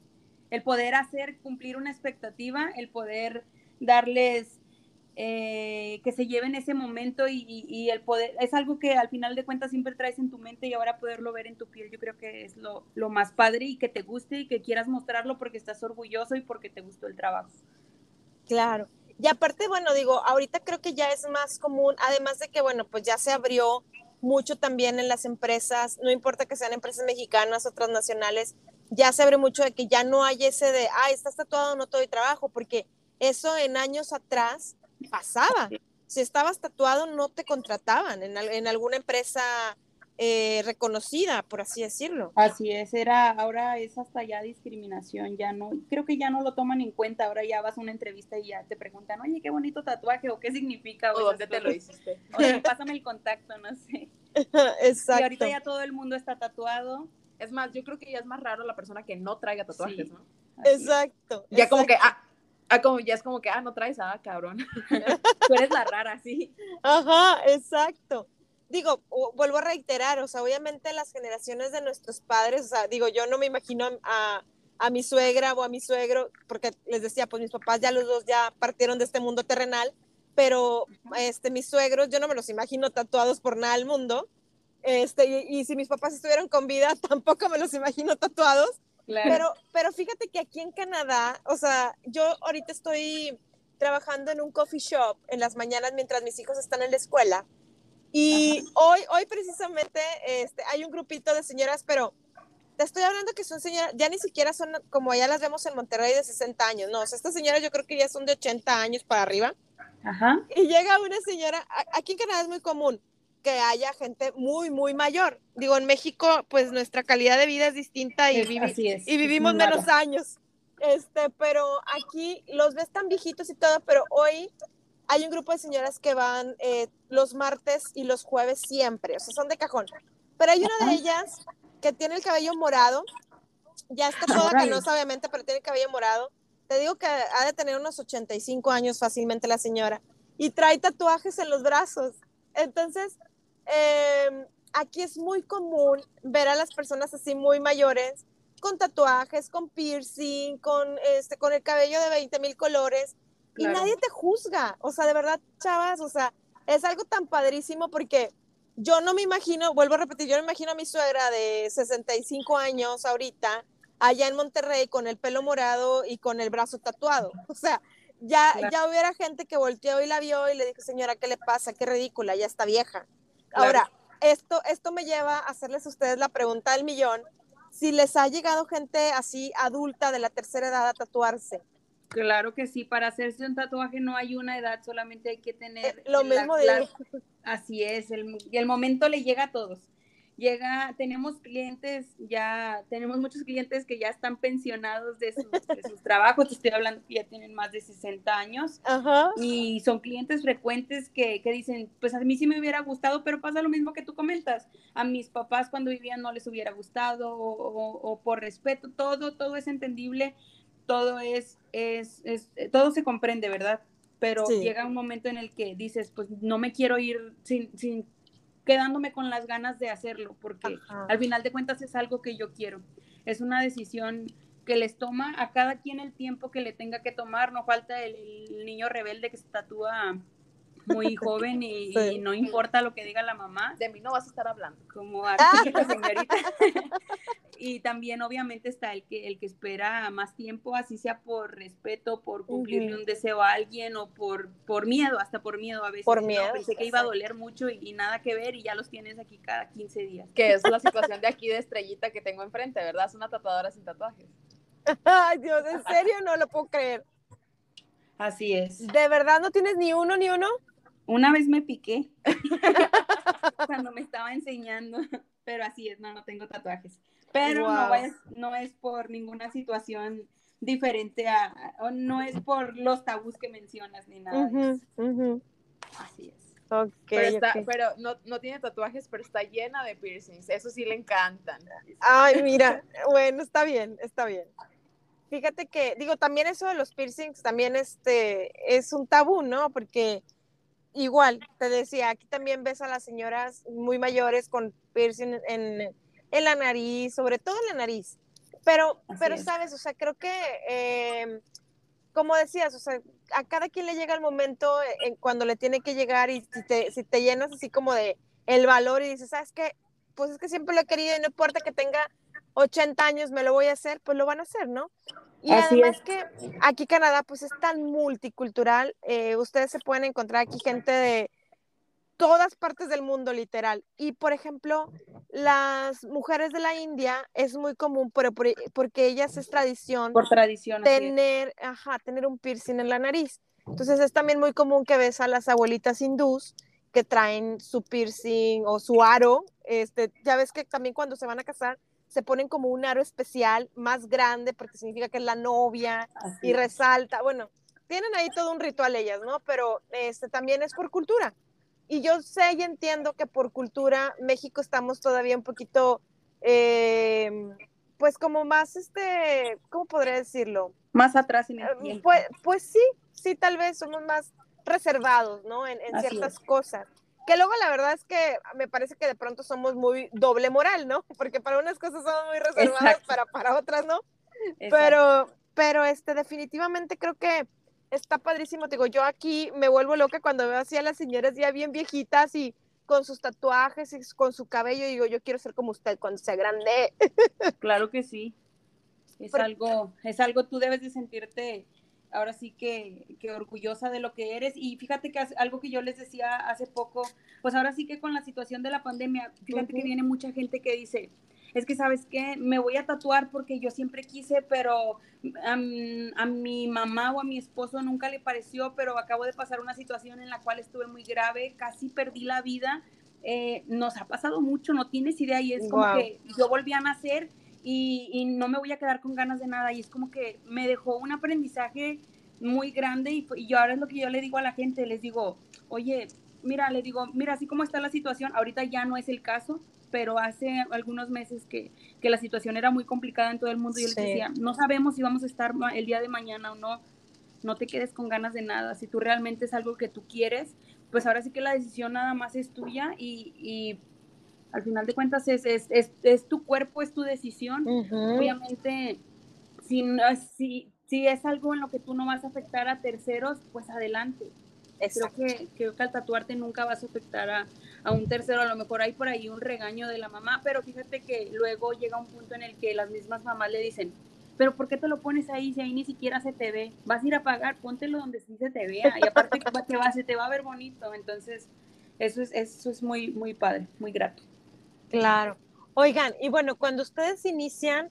El poder hacer cumplir una expectativa, el poder darles eh, que se lleven ese momento y, el poder, es algo que al final de cuentas siempre traes en tu mente y ahora poderlo ver en tu piel, yo creo que es lo, lo más padre y que te guste y que quieras mostrarlo porque estás orgulloso y porque te gustó el trabajo.
Claro. Y aparte, bueno, digo, ahorita creo que ya es más común, además de que, bueno, pues ya se abrió mucho también en las empresas, no importa que sean empresas mexicanas o transnacionales, ya se abre mucho de que ya no hay ese de, ah, estás tatuado, no te doy trabajo, porque eso en años atrás pasaba. Si estabas tatuado, no te contrataban en, en alguna empresa eh, reconocida, por así decirlo.
Así es, era, ahora es hasta ya discriminación, ya no, creo que ya no lo toman en cuenta, ahora ya vas a una entrevista y ya te preguntan, oye, qué bonito tatuaje, o qué significa,
o, dónde te lo hiciste.
Oye, pásame el contacto, no sé.
Exacto.
Y ahorita ya todo el mundo está tatuado.
Es más, yo creo que ya es más raro la persona que no traiga tatuajes, ¿no?
Exacto.
Ya como que, ah, ah, como, ya es como que, ah, no traes, ah, cabrón.
Tú eres la rara, sí.
Ajá, exacto digo, vuelvo a reiterar, o sea, obviamente las generaciones de nuestros padres, o sea, digo, yo no me imagino a, a, mi suegra o a mi suegro, porque les decía, pues mis papás ya los dos ya partieron de este mundo terrenal, pero este, mis suegros, yo no me los imagino tatuados por nada del mundo, este, y, si mis papás estuvieran con vida, tampoco me los imagino tatuados, pero, pero fíjate que aquí en Canadá, o sea, yo ahorita estoy trabajando en un coffee shop en las mañanas mientras mis hijos están en la escuela, y hoy, hoy precisamente este, hay un grupito de señoras, pero te estoy hablando que son señoras, ya ni siquiera son como ya las vemos en Monterrey de 60 años, no, o sea, estas señoras yo creo que ya son de 80 años para arriba.
Ajá.
Y llega una señora, aquí en Canadá es muy común que haya gente muy, muy mayor. Digo, en México, pues nuestra calidad de vida es distinta y, y vivimos menos años. Este, pero aquí los ves tan viejitos y todo, pero hoy hay un grupo de señoras que van eh, los martes y los jueves siempre, o sea, son de cajón. Pero hay una de ellas que tiene el cabello morado, ya está toda canosa obviamente, pero tiene el cabello morado. Te digo que ha de tener unos 85 años fácilmente la señora y trae tatuajes en los brazos. Entonces, em, aquí es muy común ver a las personas así muy mayores con tatuajes, con piercing, con, este, con el cabello de 20 mil colores y nadie te juzga. O sea, de verdad, chavas, o sea, es algo tan padrísimo porque yo no me imagino, vuelvo a repetir, yo no me imagino a mi suegra de 65 años ahorita, allá en Monterrey, con el pelo morado y con el brazo tatuado. O sea, ya, ya hubiera gente que volteó y la vio y le dijo, señora, ¿qué le pasa? Qué ridícula, ya está vieja. Ahora, esto, esto me lleva a hacerles a ustedes la pregunta del millón. Si les ha llegado gente así adulta de la tercera edad a tatuarse,
Claro que sí, para hacerse un tatuaje no hay una edad, solamente hay que tener...
Lo mismo
de... así es, el, el momento le llega a todos. Llega, tenemos clientes, ya tenemos muchos clientes que ya están pensionados de sus, trabajos, estoy hablando que ya tienen más de 60 años, y son clientes frecuentes que, que, dicen, pues a mí sí me hubiera gustado, pero pasa lo mismo que tú comentas, a mis papás cuando vivían no les hubiera gustado, o, o por respeto, todo, todo es entendible, todo es, es, es todo se comprende, ¿verdad? Pero llega un momento en el que dices, pues no me quiero ir sin, sin quedándome con las ganas de hacerlo, porque al final de cuentas es algo que yo quiero. Es una decisión que les toma a cada quien el tiempo que le tenga que tomar. No falta el, el niño rebelde que se tatúa muy joven y, no importa lo que diga la mamá.
De mí no vas a estar hablando.
Como a señorita. y también obviamente está el que, el que espera más tiempo, así sea por respeto, por cumplirle un deseo a alguien o por, por miedo, hasta por miedo a veces.
Por miedo.
Pensé que iba a doler mucho y, nada que ver y ya los tienes aquí cada 15 días.
Que es la situación de aquí de estrellita que tengo enfrente, ¿verdad? Es una tatuadora sin tatuajes.
Ay, Dios, ¿en serio? No lo puedo creer.
Así es.
¿De verdad no tienes ni uno, ni uno?
Una vez me piqué cuando me estaba enseñando, pero así es, no, no tengo tatuajes. Pero no, es, no es por ninguna situación diferente a, o no es por los tabús que mencionas ni nada. Así es.
Okay,
pero, no, no, tiene tatuajes, pero está llena de piercings. Eso sí le encantan.
Ay, mira, bueno, está bien, está bien. Fíjate que, digo, también eso de los piercings también este, es un tabú, ¿no? Porque igual, te decía, aquí también ves a las señoras muy mayores con piercing en, en la nariz, sobre todo en la nariz. Pero, pero sabes, o sea, creo que, em, como decías, o sea, a cada quien le llega el momento en cuando le tiene que llegar y si te, si te llenas así como de el valor y dices, ¿sabes qué? Pues es que siempre lo he querido y no importa que tenga 80 años, me lo voy a hacer, pues lo van a hacer, ¿no? Y además que aquí Canadá pues es tan multicultural, eh, ustedes se pueden encontrar aquí gente de todas partes del mundo, literal. Y por ejemplo, las mujeres de la India es muy común, pero porque ellas es tradición.
Por tradición.
Tener, ajá, tener un piercing en la nariz. Entonces es también muy común que ves a las abuelitas hindús que traen su piercing o su aro. Este, ya ves que también cuando se van a casar se ponen como un aro especial más grande porque significa que es la novia y resalta. Bueno, tienen ahí todo un ritual ellas, ¿no? Pero este también es por cultura. Y yo sé y entiendo que por cultura México estamos todavía un poquito, eh, pues como más, este, ¿cómo podría decirlo?
Más atrás en el
eh, tiempo. Pues, pues sí, sí, tal vez somos más reservados, ¿no? En, ciertas cosas. Que luego la verdad es que me parece que de pronto somos muy doble moral, ¿no? Porque para unas cosas somos muy reservados, para, para otras no. Pero, pero este, definitivamente creo que está padrísimo. digo, yo aquí me vuelvo loca cuando veo así a las señoras ya bien viejitas y con sus tatuajes y con su cabello. Y digo, yo quiero ser como usted cuando sea grande.
Claro que sí. Es algo, es algo, tú debes de sentirte ahora sí que, que, orgullosa de lo que eres. Y fíjate que algo que yo les decía hace poco, pues ahora sí que con la situación de la pandemia, fíjate que viene mucha gente que dice, es que sabes qué, me voy a tatuar porque yo siempre quise, pero a, mi mamá o a mi esposo nunca le pareció, pero acabo de pasar una situación en la cual estuve muy grave, casi perdí la vida. Eh, nos ha pasado mucho, no tienes idea, y es como que yo volví a nacer y, no me voy a quedar con ganas de nada. Y es como que me dejó un aprendizaje muy grande y, y, yo ahora es lo que yo le digo a la gente, les digo, oye, mira, le digo, mira, así como está la situación, ahorita ya no es el caso, pero hace algunos meses que, que la situación era muy complicada en todo el mundo, y yo les decía, no sabemos si vamos a estar el día de mañana o no, no te quedes con ganas de nada, si tú realmente es algo que tú quieres, pues ahora sí que la decisión nada más es tuya y, y al final de cuentas es, es, es, es, tu cuerpo, es tu decisión. Obviamente, si, si, si es algo en lo que tú no vas a afectar a terceros, pues adelante. Creo que, creo que al tatuarte nunca vas a afectar a, a, un tercero. A lo mejor hay por ahí un regaño de la mamá, pero fíjate que luego llega un punto en el que las mismas mamás le dicen, pero ¿por qué te lo pones ahí si ahí ni siquiera se te ve? Vas a ir a pagar, póntelo donde sí se te vea y aparte que te va, se te va a ver bonito. Entonces, eso es, eso es muy, muy padre, muy grato.
Claro. Oigan, y bueno, cuando ustedes inician,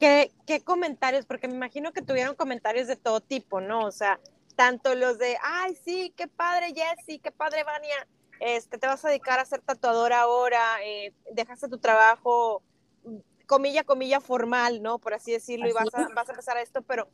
¿qué, ¿qué, comentarios? Porque me imagino que tuvieron comentarios de todo tipo, ¿no? O sea, tanto los de, ay, sí, qué padre Jessy, qué padre Vania, este, te vas a dedicar a ser tatuadora ahora, eh, dejaste tu trabajo, comilla, comilla formal, ¿no? Por así decirlo, y vas a, vas a empezar a esto, pero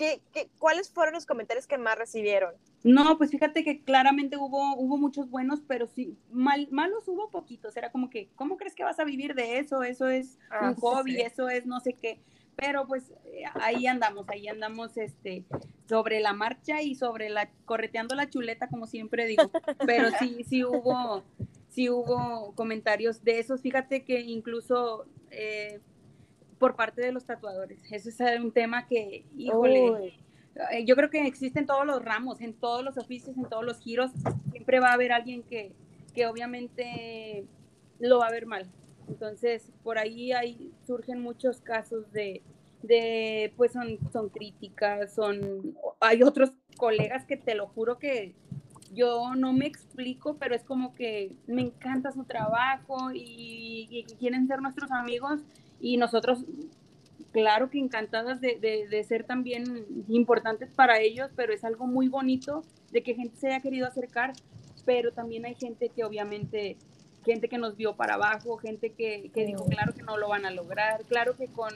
¿qué, qué, cuáles fueron los comentarios que más recibieron?
No, pues fíjate que claramente hubo, hubo muchos buenos, pero sí, mal, malos hubo poquitos. Era como que, ¿cómo crees que vas a vivir de eso? Eso es un ah, hobby, eso es no sé qué. Pero pues eh, ahí andamos, ahí andamos este, sobre la marcha y sobre la, correteando la chuleta, como siempre digo. Pero sí, sí hubo, sí hubo comentarios de esos. Fíjate que incluso eh, por parte de los tatuadores. Ese es un tema que, híjole. Eh, yo creo que existen todos los ramos, en todos los oficios, en todos los giros, siempre va a haber alguien que, que obviamente lo va a ver mal. Entonces, por ahí hay, surgen muchos casos de, de pues son, son críticas, son, hay otros colegas que te lo juro que yo no me explico, pero es como que me encanta su trabajo y, y quieren ser nuestros amigos y nosotros claro que encantadas de, de, ser también importantes para ellos, pero es algo muy bonito de que gente se haya querido acercar, pero también hay gente que obviamente, gente que nos vio para abajo, gente que, que dijo, claro que no lo van a lograr, claro que con,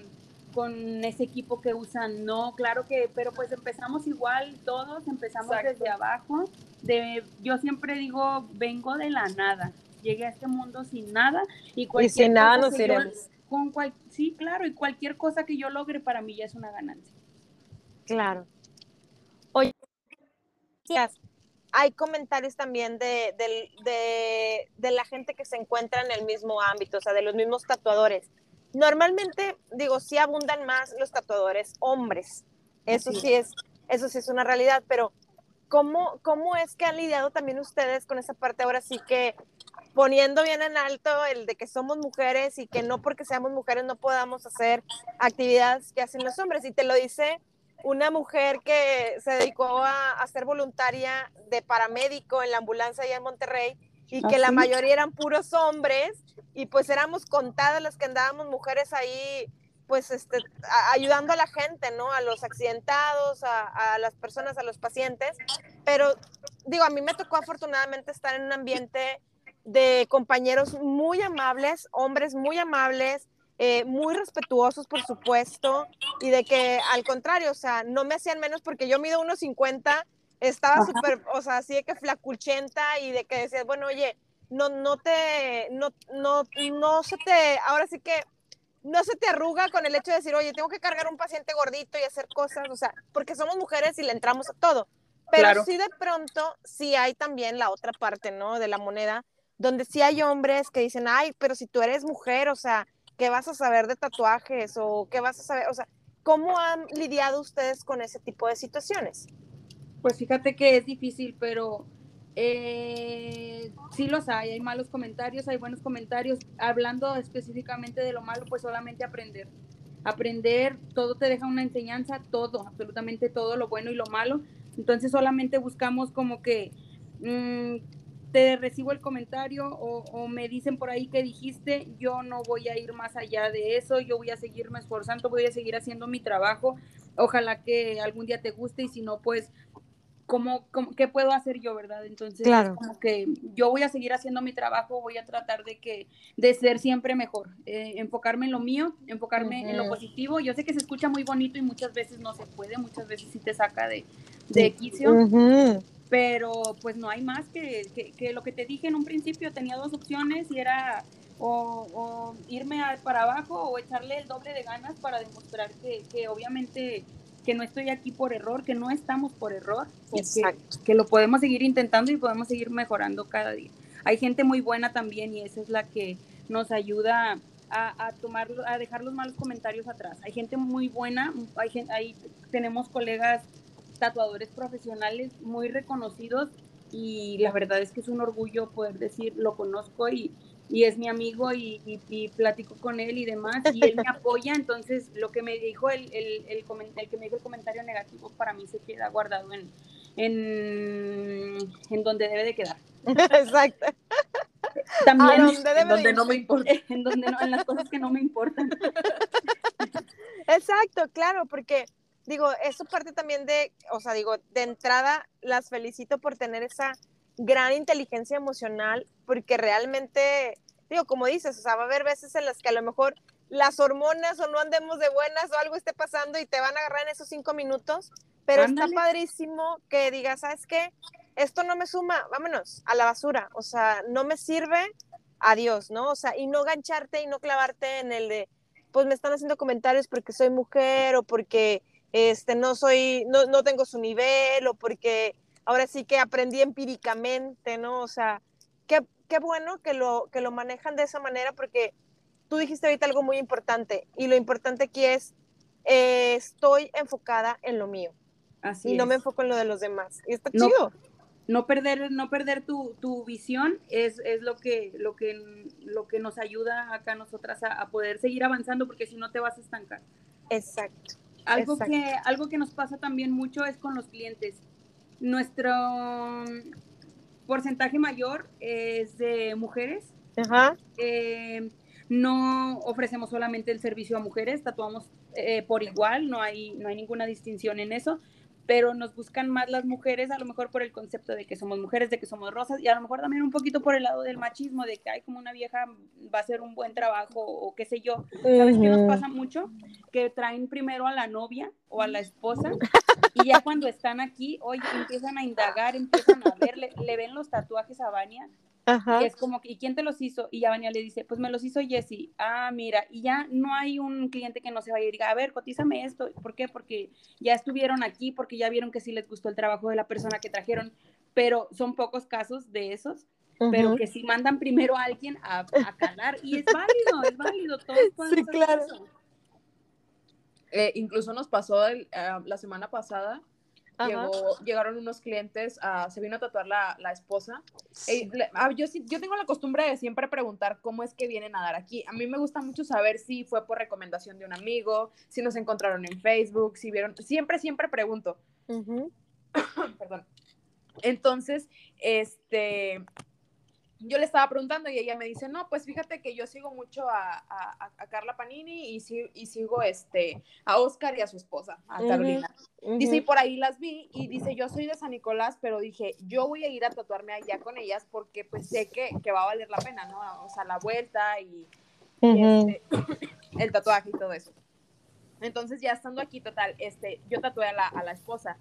con ese equipo que usan, no, claro que, pero pues empezamos igual todos, empezamos desde abajo, de, yo siempre digo, vengo de la nada, llegué a este mundo sin nada y,
y sin nada nos iremos
con cual, sí, claro, y cualquier cosa que yo logre para mí ya es una ganancia.
Claro. Oye, hay comentarios también de, de, la gente que se encuentra en el mismo ámbito, o sea, de los mismos tatuadores. Normalmente, digo, sí abundan más los tatuadores hombres. Eso sí es, eso sí es una realidad, pero ¿cómo, ¿cómo es que han lidiado también ustedes con esa parte ahora sí que poniendo bien en alto el de que somos mujeres y que no porque seamos mujeres no podamos hacer actividades que hacen los hombres. Y te lo dice una mujer que se dedicó a, ser voluntaria de paramédico en la ambulancia allá en Monterrey y
¿Ah,
que la
sí?
mayoría eran puros hombres y pues éramos contadas las que andábamos mujeres ahí pues este, a- ayudando a la gente, ¿no? A los accidentados, a, a las personas, a los pacientes. Pero digo, a mí me tocó afortunadamente estar en un ambiente de compañeros muy amables, hombres muy amables, eh, muy respetuosos, por supuesto, y de que al contrario, o sea, no me hacían menos porque yo mido 1,50, estaba súper, o sea, así de que flacuchenta y de que decías, bueno, oye, no, no te, no, no, no se te, ahora sí que no se te arruga con el hecho de decir, oye, tengo que cargar un paciente gordito y hacer cosas, o sea, porque somos mujeres y le entramos a todo. Pero
Claro.
sí de pronto, sí hay también la otra parte, ¿no? De la moneda, donde sí hay hombres que dicen, ay, pero si tú eres mujer, o sea, ¿qué vas a saber de tatuajes? O ¿qué vas a saber? O sea, ¿cómo han lidiado ustedes con ese tipo de situaciones?
Pues fíjate que es difícil, pero eh, sí los hay, hay malos comentarios, hay buenos comentarios. Hablando específicamente de lo malo, pues solamente aprender. Aprender, todo te deja una enseñanza, todo, absolutamente todo, lo bueno y lo malo. Entonces solamente buscamos como que mm, te recibo el comentario o, o me dicen por ahí que dijiste, yo no voy a ir más allá de eso, yo voy a seguirme esforzando, voy a seguir haciendo mi trabajo. Ojalá que algún día te guste y si no, pues ¿cómo, cómo- qué puedo hacer yo, verdad? Entonces, es
Claro.
como que yo voy a seguir haciendo mi trabajo, voy a tratar de que de ser siempre mejor, eh, enfocarme en lo mío, enfocarme en lo positivo. Yo sé que se escucha muy bonito y muchas veces no se puede, muchas veces sí te saca de, de quicio. Pero pues no hay más que, que, que lo que te dije en un principio, tenía dos opciones y era o, o irme a- para abajo o echarle el doble de ganas para demostrar que, que obviamente que no estoy aquí por error, que no estamos por error, que, lo podemos seguir intentando y podemos seguir mejorando cada día. Hay gente muy buena también y esa es la que nos ayuda a, a tomar, a dejar los malos comentarios atrás. Hay gente muy buena, hay, hay tenemos colegas tatuadores profesionales muy reconocidos y la verdad es que es un orgullo poder decir, lo conozco y, y es mi amigo y, y- y platico con él y demás y él me apoya, entonces lo que me dijo el, el, el, que me dijo el comentario negativo para mí se queda guardado en, en, en donde debe de quedar.
Exacto.
También
A donde debe
En donde
de
no me importa.
en, donde no- en las cosas que no me importan.
Exacto, claro, porque digo, eso parte también de, o sea, digo, de entrada las felicito por tener esa gran inteligencia emocional, porque realmente, digo, como dices, o sea, va a haber veces en las que a lo mejor las hormonas o no andemos de buenas o algo esté pasando y te van a agarrar en esos cinco minutos, pero
Ándale.
está padrísimo que digas, ¿sabes qué? Esto no me suma, vámonos, a la basura, o sea, no me sirve, adiós, ¿no? O sea, y no gancharte y no clavarte en el de, pues me están haciendo comentarios porque soy mujer o porque este, no soy, no, no tengo su nivel o porque ahora sí que aprendí empíricamente, ¿no? O sea, qué, qué bueno que lo, que lo manejan de esa manera porque tú dijiste ahorita algo muy importante y lo importante aquí es, eh, estoy enfocada en lo mío
Así
y no
es.
me enfoco en lo de los demás. Y está
No,
chido.
no perder, no perder tu, tu visión es, es lo, que, lo, que, lo que nos ayuda acá a nosotras a, a poder seguir avanzando, porque si no te vas a estancar.
Exacto.
Algo
Exacto.
que, algo que nos pasa también mucho es con los clientes. Nuestro mm, porcentaje mayor es de mujeres.
Ajá.
Eh, no ofrecemos solamente el servicio a mujeres, tatuamos eh, por igual, no hay, no hay ninguna distinción en eso, pero nos buscan más las mujeres, a lo mejor por el concepto de que somos mujeres, de que somos rosas, y a lo mejor también un poquito por el lado del machismo, de que hay como una vieja va a hacer un buen trabajo o qué sé yo. ¿Sabes qué nos pasa mucho? Que traen primero a la novia o a la esposa y ya cuando están aquí, oye, empiezan a indagar, empiezan a ver, le, le ven los tatuajes a Vania
Ajá.
y es como, que, ¿y quién te los hizo? Y ya Vania le dice, pues me los hizo Jessy. Ah, mira, y ya no hay un cliente que no se vaya y diga, a ver, cotízame esto. ¿Por qué? Porque ya estuvieron aquí, porque ya vieron que sí les gustó el trabajo de la persona que trajeron, pero son pocos casos de esos, pero
Ujú.
que sí mandan primero a alguien a, a calar. Y es válido, es válido, todos podemos hacer
claro.
eso.
Eh, incluso nos pasó el, eh, la semana pasada. Llegó, llegaron unos clientes, ah, se vino a tatuar la, la esposa. Eh, le- ah, yo, sí- yo tengo la costumbre de siempre preguntar cómo es que vienen a dar aquí. A mí me gusta mucho saber si fue por recomendación de un amigo, si nos encontraron en Facebook, si vieron, siempre, siempre pregunto. Perdón. Entonces, este, yo le estaba preguntando y ella me dice, no, pues fíjate que yo sigo mucho a, a, Carla Panini y, y, sigo este, a Oscar y a su esposa, a Carolina. Dice, y por ahí las vi y dice, yo soy de San Nicolás, pero dije, yo voy a ir a tatuarme allá con ellas porque pues sé que, que va a valer la pena, ¿no? O sea, la vuelta y, este, el tatuaje y todo eso. Entonces ya estando aquí, total, este, yo tatué a la, a la esposa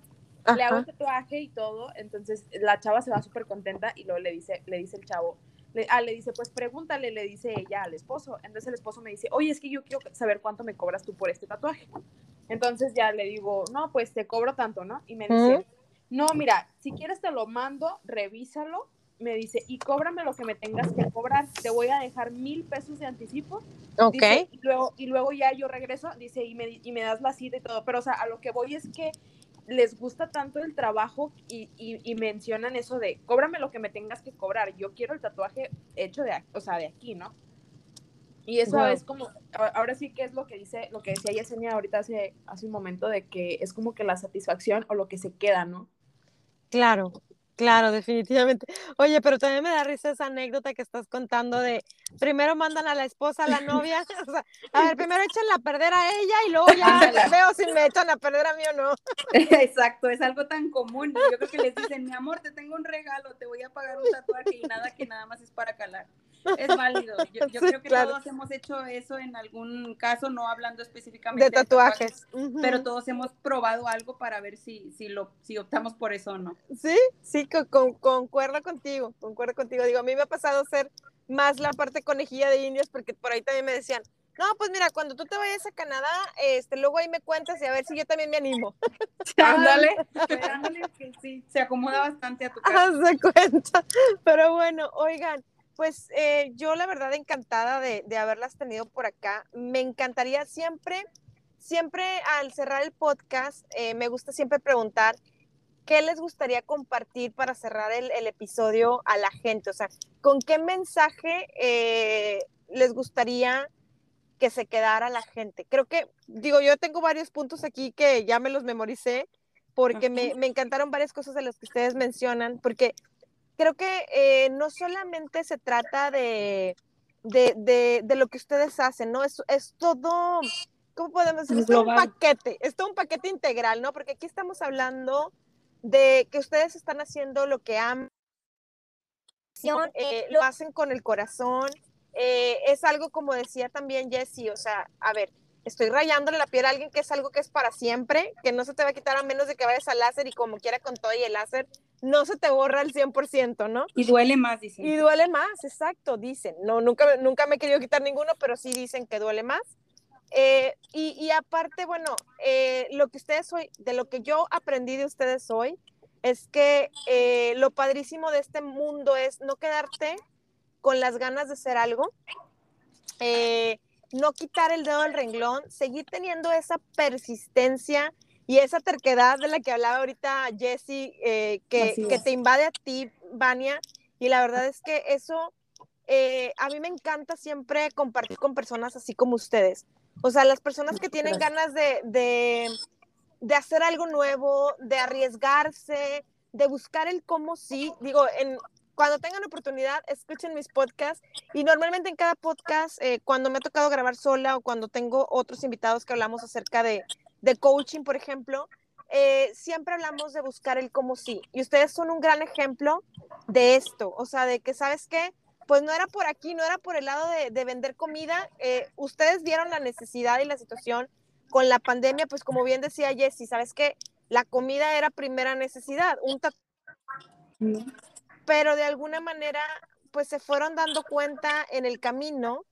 le hago un tatuaje y todo, entonces la chava se va súper contenta y luego le dice, le dice el chavo, le, ah, le dice, pues pregúntale, le dice ella al esposo. Entonces el esposo me dice, oye, es que yo quiero saber cuánto me cobras tú por este tatuaje. Entonces ya le digo, no, pues te cobro tanto, ¿no? Y me dice, no, mira, si quieres te lo mando, revísalo. Me dice, y cóbrame lo que me tengas que cobrar. Te voy a dejar mil pesos de anticipo.
Ok.
y, luego, y luego ya yo regreso, dice, y me, y me das la cita y todo. Pero, o sea, a lo que voy es que les gusta tanto el trabajo y, y, mencionan eso de, cóbrame lo que me tengas que cobrar, yo quiero el tatuaje hecho de, o sea, de aquí, ¿no? Y eso es como, ahora sí que es lo que dice, lo que decía Yesenia ahorita hace, hace un momento, de que es como que la satisfacción o lo que se queda, ¿no?
Claro, Claro, definitivamente. Oye, pero también me da risa esa anécdota que estás contando de primero mandan a la esposa, a la novia, o sea, a ver, primero echan a perder a ella y luego ya veo si me echan a perder a mí o no.
Exacto, es algo tan común. Yo creo que les dicen, mi amor, te tengo un regalo, te voy a pagar un tatuaje y nada que nada más es para calar. Es válido. Yo, creo que todos hemos hecho eso en algún caso, no hablando específicamente
de tatuajes,
pero todos hemos probado algo para ver si, si, lo, si optamos por eso o no.
Sí, sí, con, concuerdo contigo, concuerdo contigo. Digo, a mí me ha pasado ser más la parte conejilla de indios porque por ahí también me decían, no, pues mira, cuando tú te vayas a Canadá, este, luego ahí me cuentas y a ver si yo también me animo.
Ándale, que sí, se acomoda bastante a tu casa.
Cuenta. Pero bueno, oigan, pues eh, yo la verdad encantada de, de, haberlas tenido por acá. Me encantaría siempre, siempre al cerrar el podcast, eh, me gusta siempre preguntar qué les gustaría compartir para cerrar el, el episodio a la gente. O sea, ¿con qué mensaje eh, les gustaría que se quedara la gente? Creo que, digo, yo tengo varios puntos aquí que ya me los memoricé porque me, me encantaron varias cosas de las que ustedes mencionan, porque creo que eh, no solamente se trata de, de, de, lo que ustedes hacen, ¿no? Es, es todo, ¿cómo podemos decir? Es todo un paquete, es todo un paquete integral, ¿no? Porque aquí estamos hablando de que ustedes están haciendo lo que aman, eh, lo hacen con el corazón, eh, es algo como decía también Jessie, o sea, a ver, estoy rayándole la piel a alguien que es algo que es para siempre, que no se te va a quitar a menos de que vayas al láser y como quiera con todo y el láser, no se te borra el 100%, ¿no?
Y duele más, dicen.
Y duele más, exacto, dicen. No, nunca, nunca me he querido quitar ninguno, pero sí dicen que duele más. Eh, y, aparte, bueno, eh, lo que ustedes hoy, de lo que yo aprendí de ustedes hoy, es que eh, lo padrísimo de este mundo es no quedarte con las ganas de hacer algo, no quitar el dedo del renglón, seguir teniendo esa persistencia y esa terquedad de la que hablaba ahorita Jessie, eh, que, que, te invade a ti, Vania, y la verdad es que eso eh, a mí me encanta siempre compartir con personas así como ustedes. O sea, las personas que tienen ganas de, de, de hacer algo nuevo, de arriesgarse, de buscar el cómo sí. Digo, en, cuando tengan oportunidad, escuchen mis podcasts y normalmente en cada podcast, eh, cuando me ha tocado grabar sola o cuando tengo otros invitados que hablamos acerca de, de coaching, por ejemplo, eh, siempre hablamos de buscar el cómo sí. Y ustedes son un gran ejemplo de esto, o sea, de que, ¿sabes qué? Pues no era por aquí, no era por el lado de, vender comida. Eh, ustedes vieron la necesidad y la situación con la pandemia, pues como bien decía Jessie, ¿sabes qué? La comida era primera necesidad, un pero de alguna manera, pues se fueron dando cuenta en el camino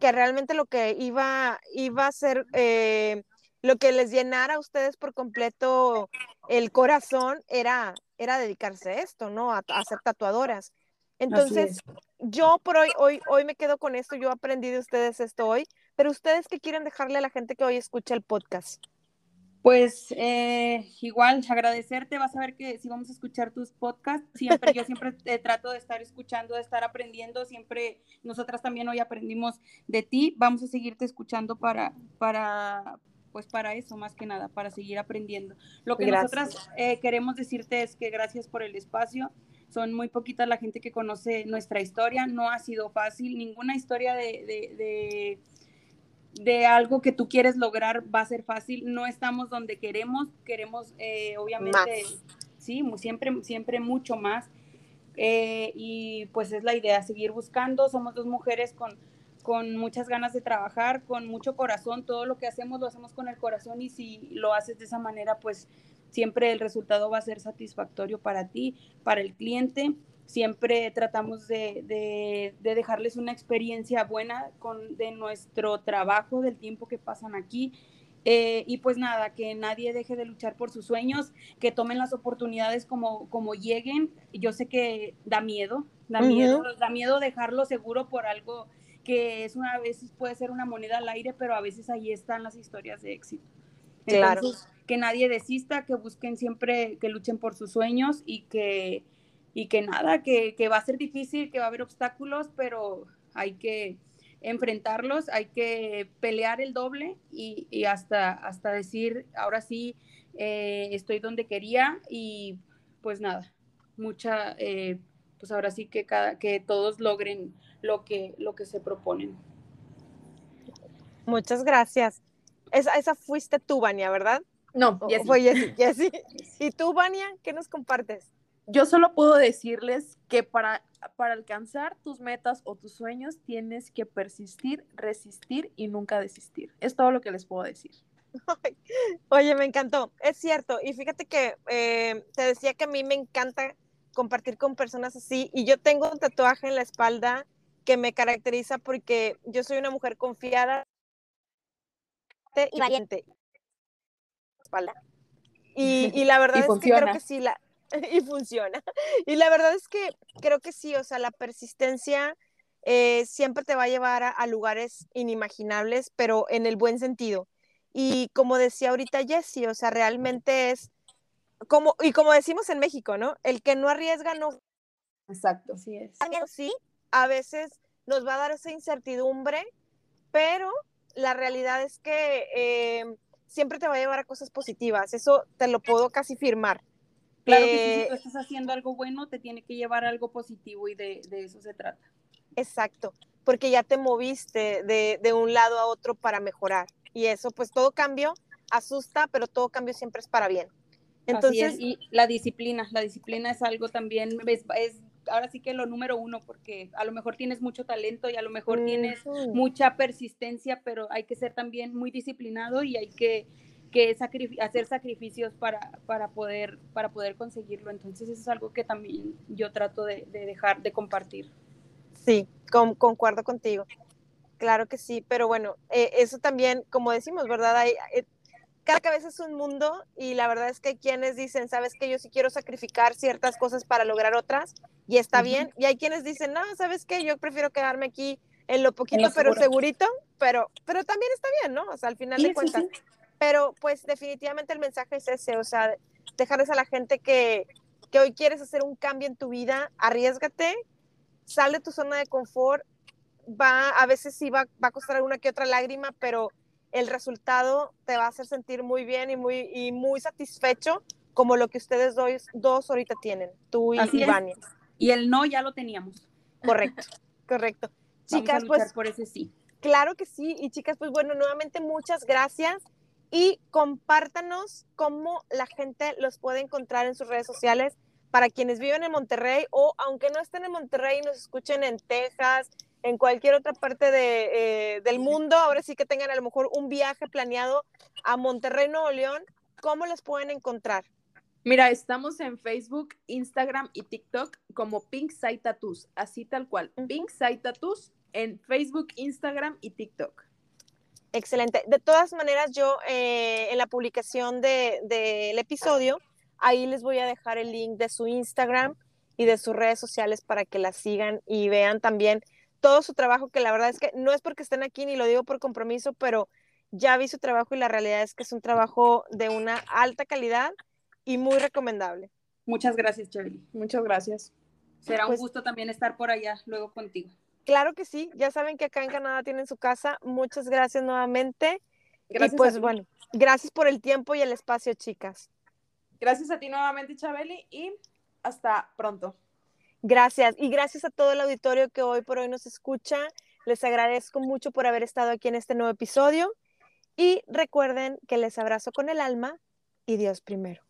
que realmente lo que iba, iba a ser... Eh, lo que les llenara a ustedes por completo el corazón era, era dedicarse a esto, ¿no? A, ser tatuadoras. Entonces, yo por hoy, hoy, hoy me quedo con esto, yo aprendí de ustedes esto hoy, pero ustedes qué quieren dejarle a la gente que hoy escucha el podcast.
Pues eh, igual agradecerte, vas a ver que si vamos a escuchar tus podcasts, siempre yo siempre te trato de estar escuchando, de estar aprendiendo, siempre nosotras también hoy aprendimos de ti, vamos a seguirte escuchando para, para, pues para eso más que nada, para seguir aprendiendo. Lo que nosotras eh, queremos decirte es que gracias por el espacio, son muy poquitas la gente que conoce nuestra historia, no ha sido fácil, ninguna historia de, de, algo que tú quieres lograr va a ser fácil, no estamos donde queremos, queremos eh, obviamente, sí, siempre, siempre mucho más. Eh, y pues es la idea, seguir buscando, somos dos mujeres con con muchas ganas de trabajar, con mucho corazón, todo lo que hacemos lo hacemos con el corazón y si lo haces de esa manera, pues siempre el resultado va a ser satisfactorio para ti, para el cliente. Siempre tratamos de, dejarles una experiencia buena con, de nuestro trabajo, del tiempo que pasan aquí. Eh, y pues nada, que nadie deje de luchar por sus sueños, que tomen las oportunidades como, como lleguen. Yo sé que da miedo, da miedo, da miedo dejarlo seguro por algo que es una, a veces puede ser una moneda al aire, pero a veces ahí están las historias de éxito. Entonces, que nadie desista, que busquen siempre, que luchen por sus sueños y que, y que nada, que, que va a ser difícil, que va a haber obstáculos, pero hay que enfrentarlos, hay que pelear el doble y, y hasta, hasta decir, ahora sí, eh, estoy donde quería y pues nada, mucha, eh, pues ahora sí que, cada, que todos logren lo que, lo que se proponen.
Muchas gracias. Esa, esa fuiste tú, Vania, ¿verdad?
No,
fue Jessie. ¿Y tú, Vania, qué nos compartes?
Yo solo puedo decirles que para, para alcanzar tus metas o tus sueños tienes que persistir, resistir y nunca desistir. Es todo lo que les puedo decir.
Oye, me encantó. Es cierto. Y fíjate que eh, te decía que a mí me encanta compartir con personas así. Y yo tengo un tatuaje en la espalda que me caracteriza porque yo soy una mujer confiada y valiente. Y, y la verdad es que creo que sí, la, y funciona. Y la verdad es que creo que sí, o sea, la persistencia eh, siempre te va a llevar a, lugares inimaginables, pero en el buen sentido. Y como decía ahorita Jessie, o sea, realmente es como, y como decimos en México, ¿no? El que no arriesga no.
Exacto, así es.
Sí, a veces nos va a dar esa incertidumbre, pero la realidad es que eh, siempre te va a llevar a cosas positivas. Eso te lo puedo casi firmar.
Claro que si eh, tú estás haciendo algo bueno, te tiene que llevar a algo positivo y de, eso se trata.
Exacto, porque ya te moviste de, de, un lado a otro para mejorar. Y eso, pues todo cambio asusta, pero todo cambio siempre es para bien.
Entonces, y la disciplina, la disciplina es algo también, es, ahora sí que lo número uno, porque a lo mejor tienes mucho talento y a lo mejor tienes mucha persistencia, pero hay que ser también muy disciplinado y hay que, que hacer sacrificios para, para, poder, para poder conseguirlo. Entonces eso es algo que también yo trato de, dejar de compartir.
Sí, concuerdo contigo. Claro que sí, pero bueno, eh, eso también, como decimos, ¿verdad? Hay, eh, cada cabeza es un mundo y la verdad es que hay quienes dicen, sabes que yo sí quiero sacrificar ciertas cosas para lograr otras y está bien. Y hay quienes dicen, no, sabes que yo prefiero quedarme aquí en lo poquito pero segurito, pero, pero también está bien, ¿no? O sea, al final de cuentas. Pero pues definitivamente el mensaje es ese, o sea, dejarles a la gente que, que hoy quieres hacer un cambio en tu vida, arriesgate, sal de tu zona de confort, va, a veces sí va, va a costar alguna que otra lágrima, pero el resultado te va a hacer sentir muy bien y muy, y muy satisfecho como lo que ustedes dos, dos ahorita tienen, tú y Ivania.
Y el no ya lo teníamos.
Correcto, correcto. chicas, pues
por ese sí.
Claro que sí. Y chicas, pues bueno, nuevamente muchas gracias y compártanos cómo la gente los puede encontrar en sus redes sociales para quienes viven en Monterrey o aunque no estén en Monterrey y nos escuchen en Texas, en cualquier otra parte de, eh, del mundo, ahora sí que tengan a lo mejor un viaje planeado a Monterrey, Nuevo León, ¿cómo les pueden encontrar?
Mira, estamos en Facebook, Instagram y TikTok como Pink Side Tattoos, así tal cual. Pink Side Tattoos en Facebook, Instagram y TikTok.
Excelente. De todas maneras, yo eh, en la publicación del de, episodio, ahí les voy a dejar el link de su Instagram y de sus redes sociales para que la sigan y vean también todo su trabajo, que la verdad es que no es porque estén aquí ni lo digo por compromiso, pero ya vi su trabajo y la realidad es que es un trabajo de una alta calidad y muy recomendable.
Muchas gracias, Chabeli.
Muchas gracias.
Será un pues gusto también estar por allá luego contigo.
Claro que sí, ya saben que acá en Canadá tienen su casa. Muchas gracias nuevamente. Gracias y pues bueno, gracias por el tiempo y el espacio, chicas.
Gracias a ti nuevamente, Chabeli, y hasta pronto.
Gracias. Y gracias a todo el auditorio que hoy por hoy nos escucha. Les agradezco mucho por haber estado aquí en este nuevo episodio. Y recuerden que les abrazo con el alma y Dios primero.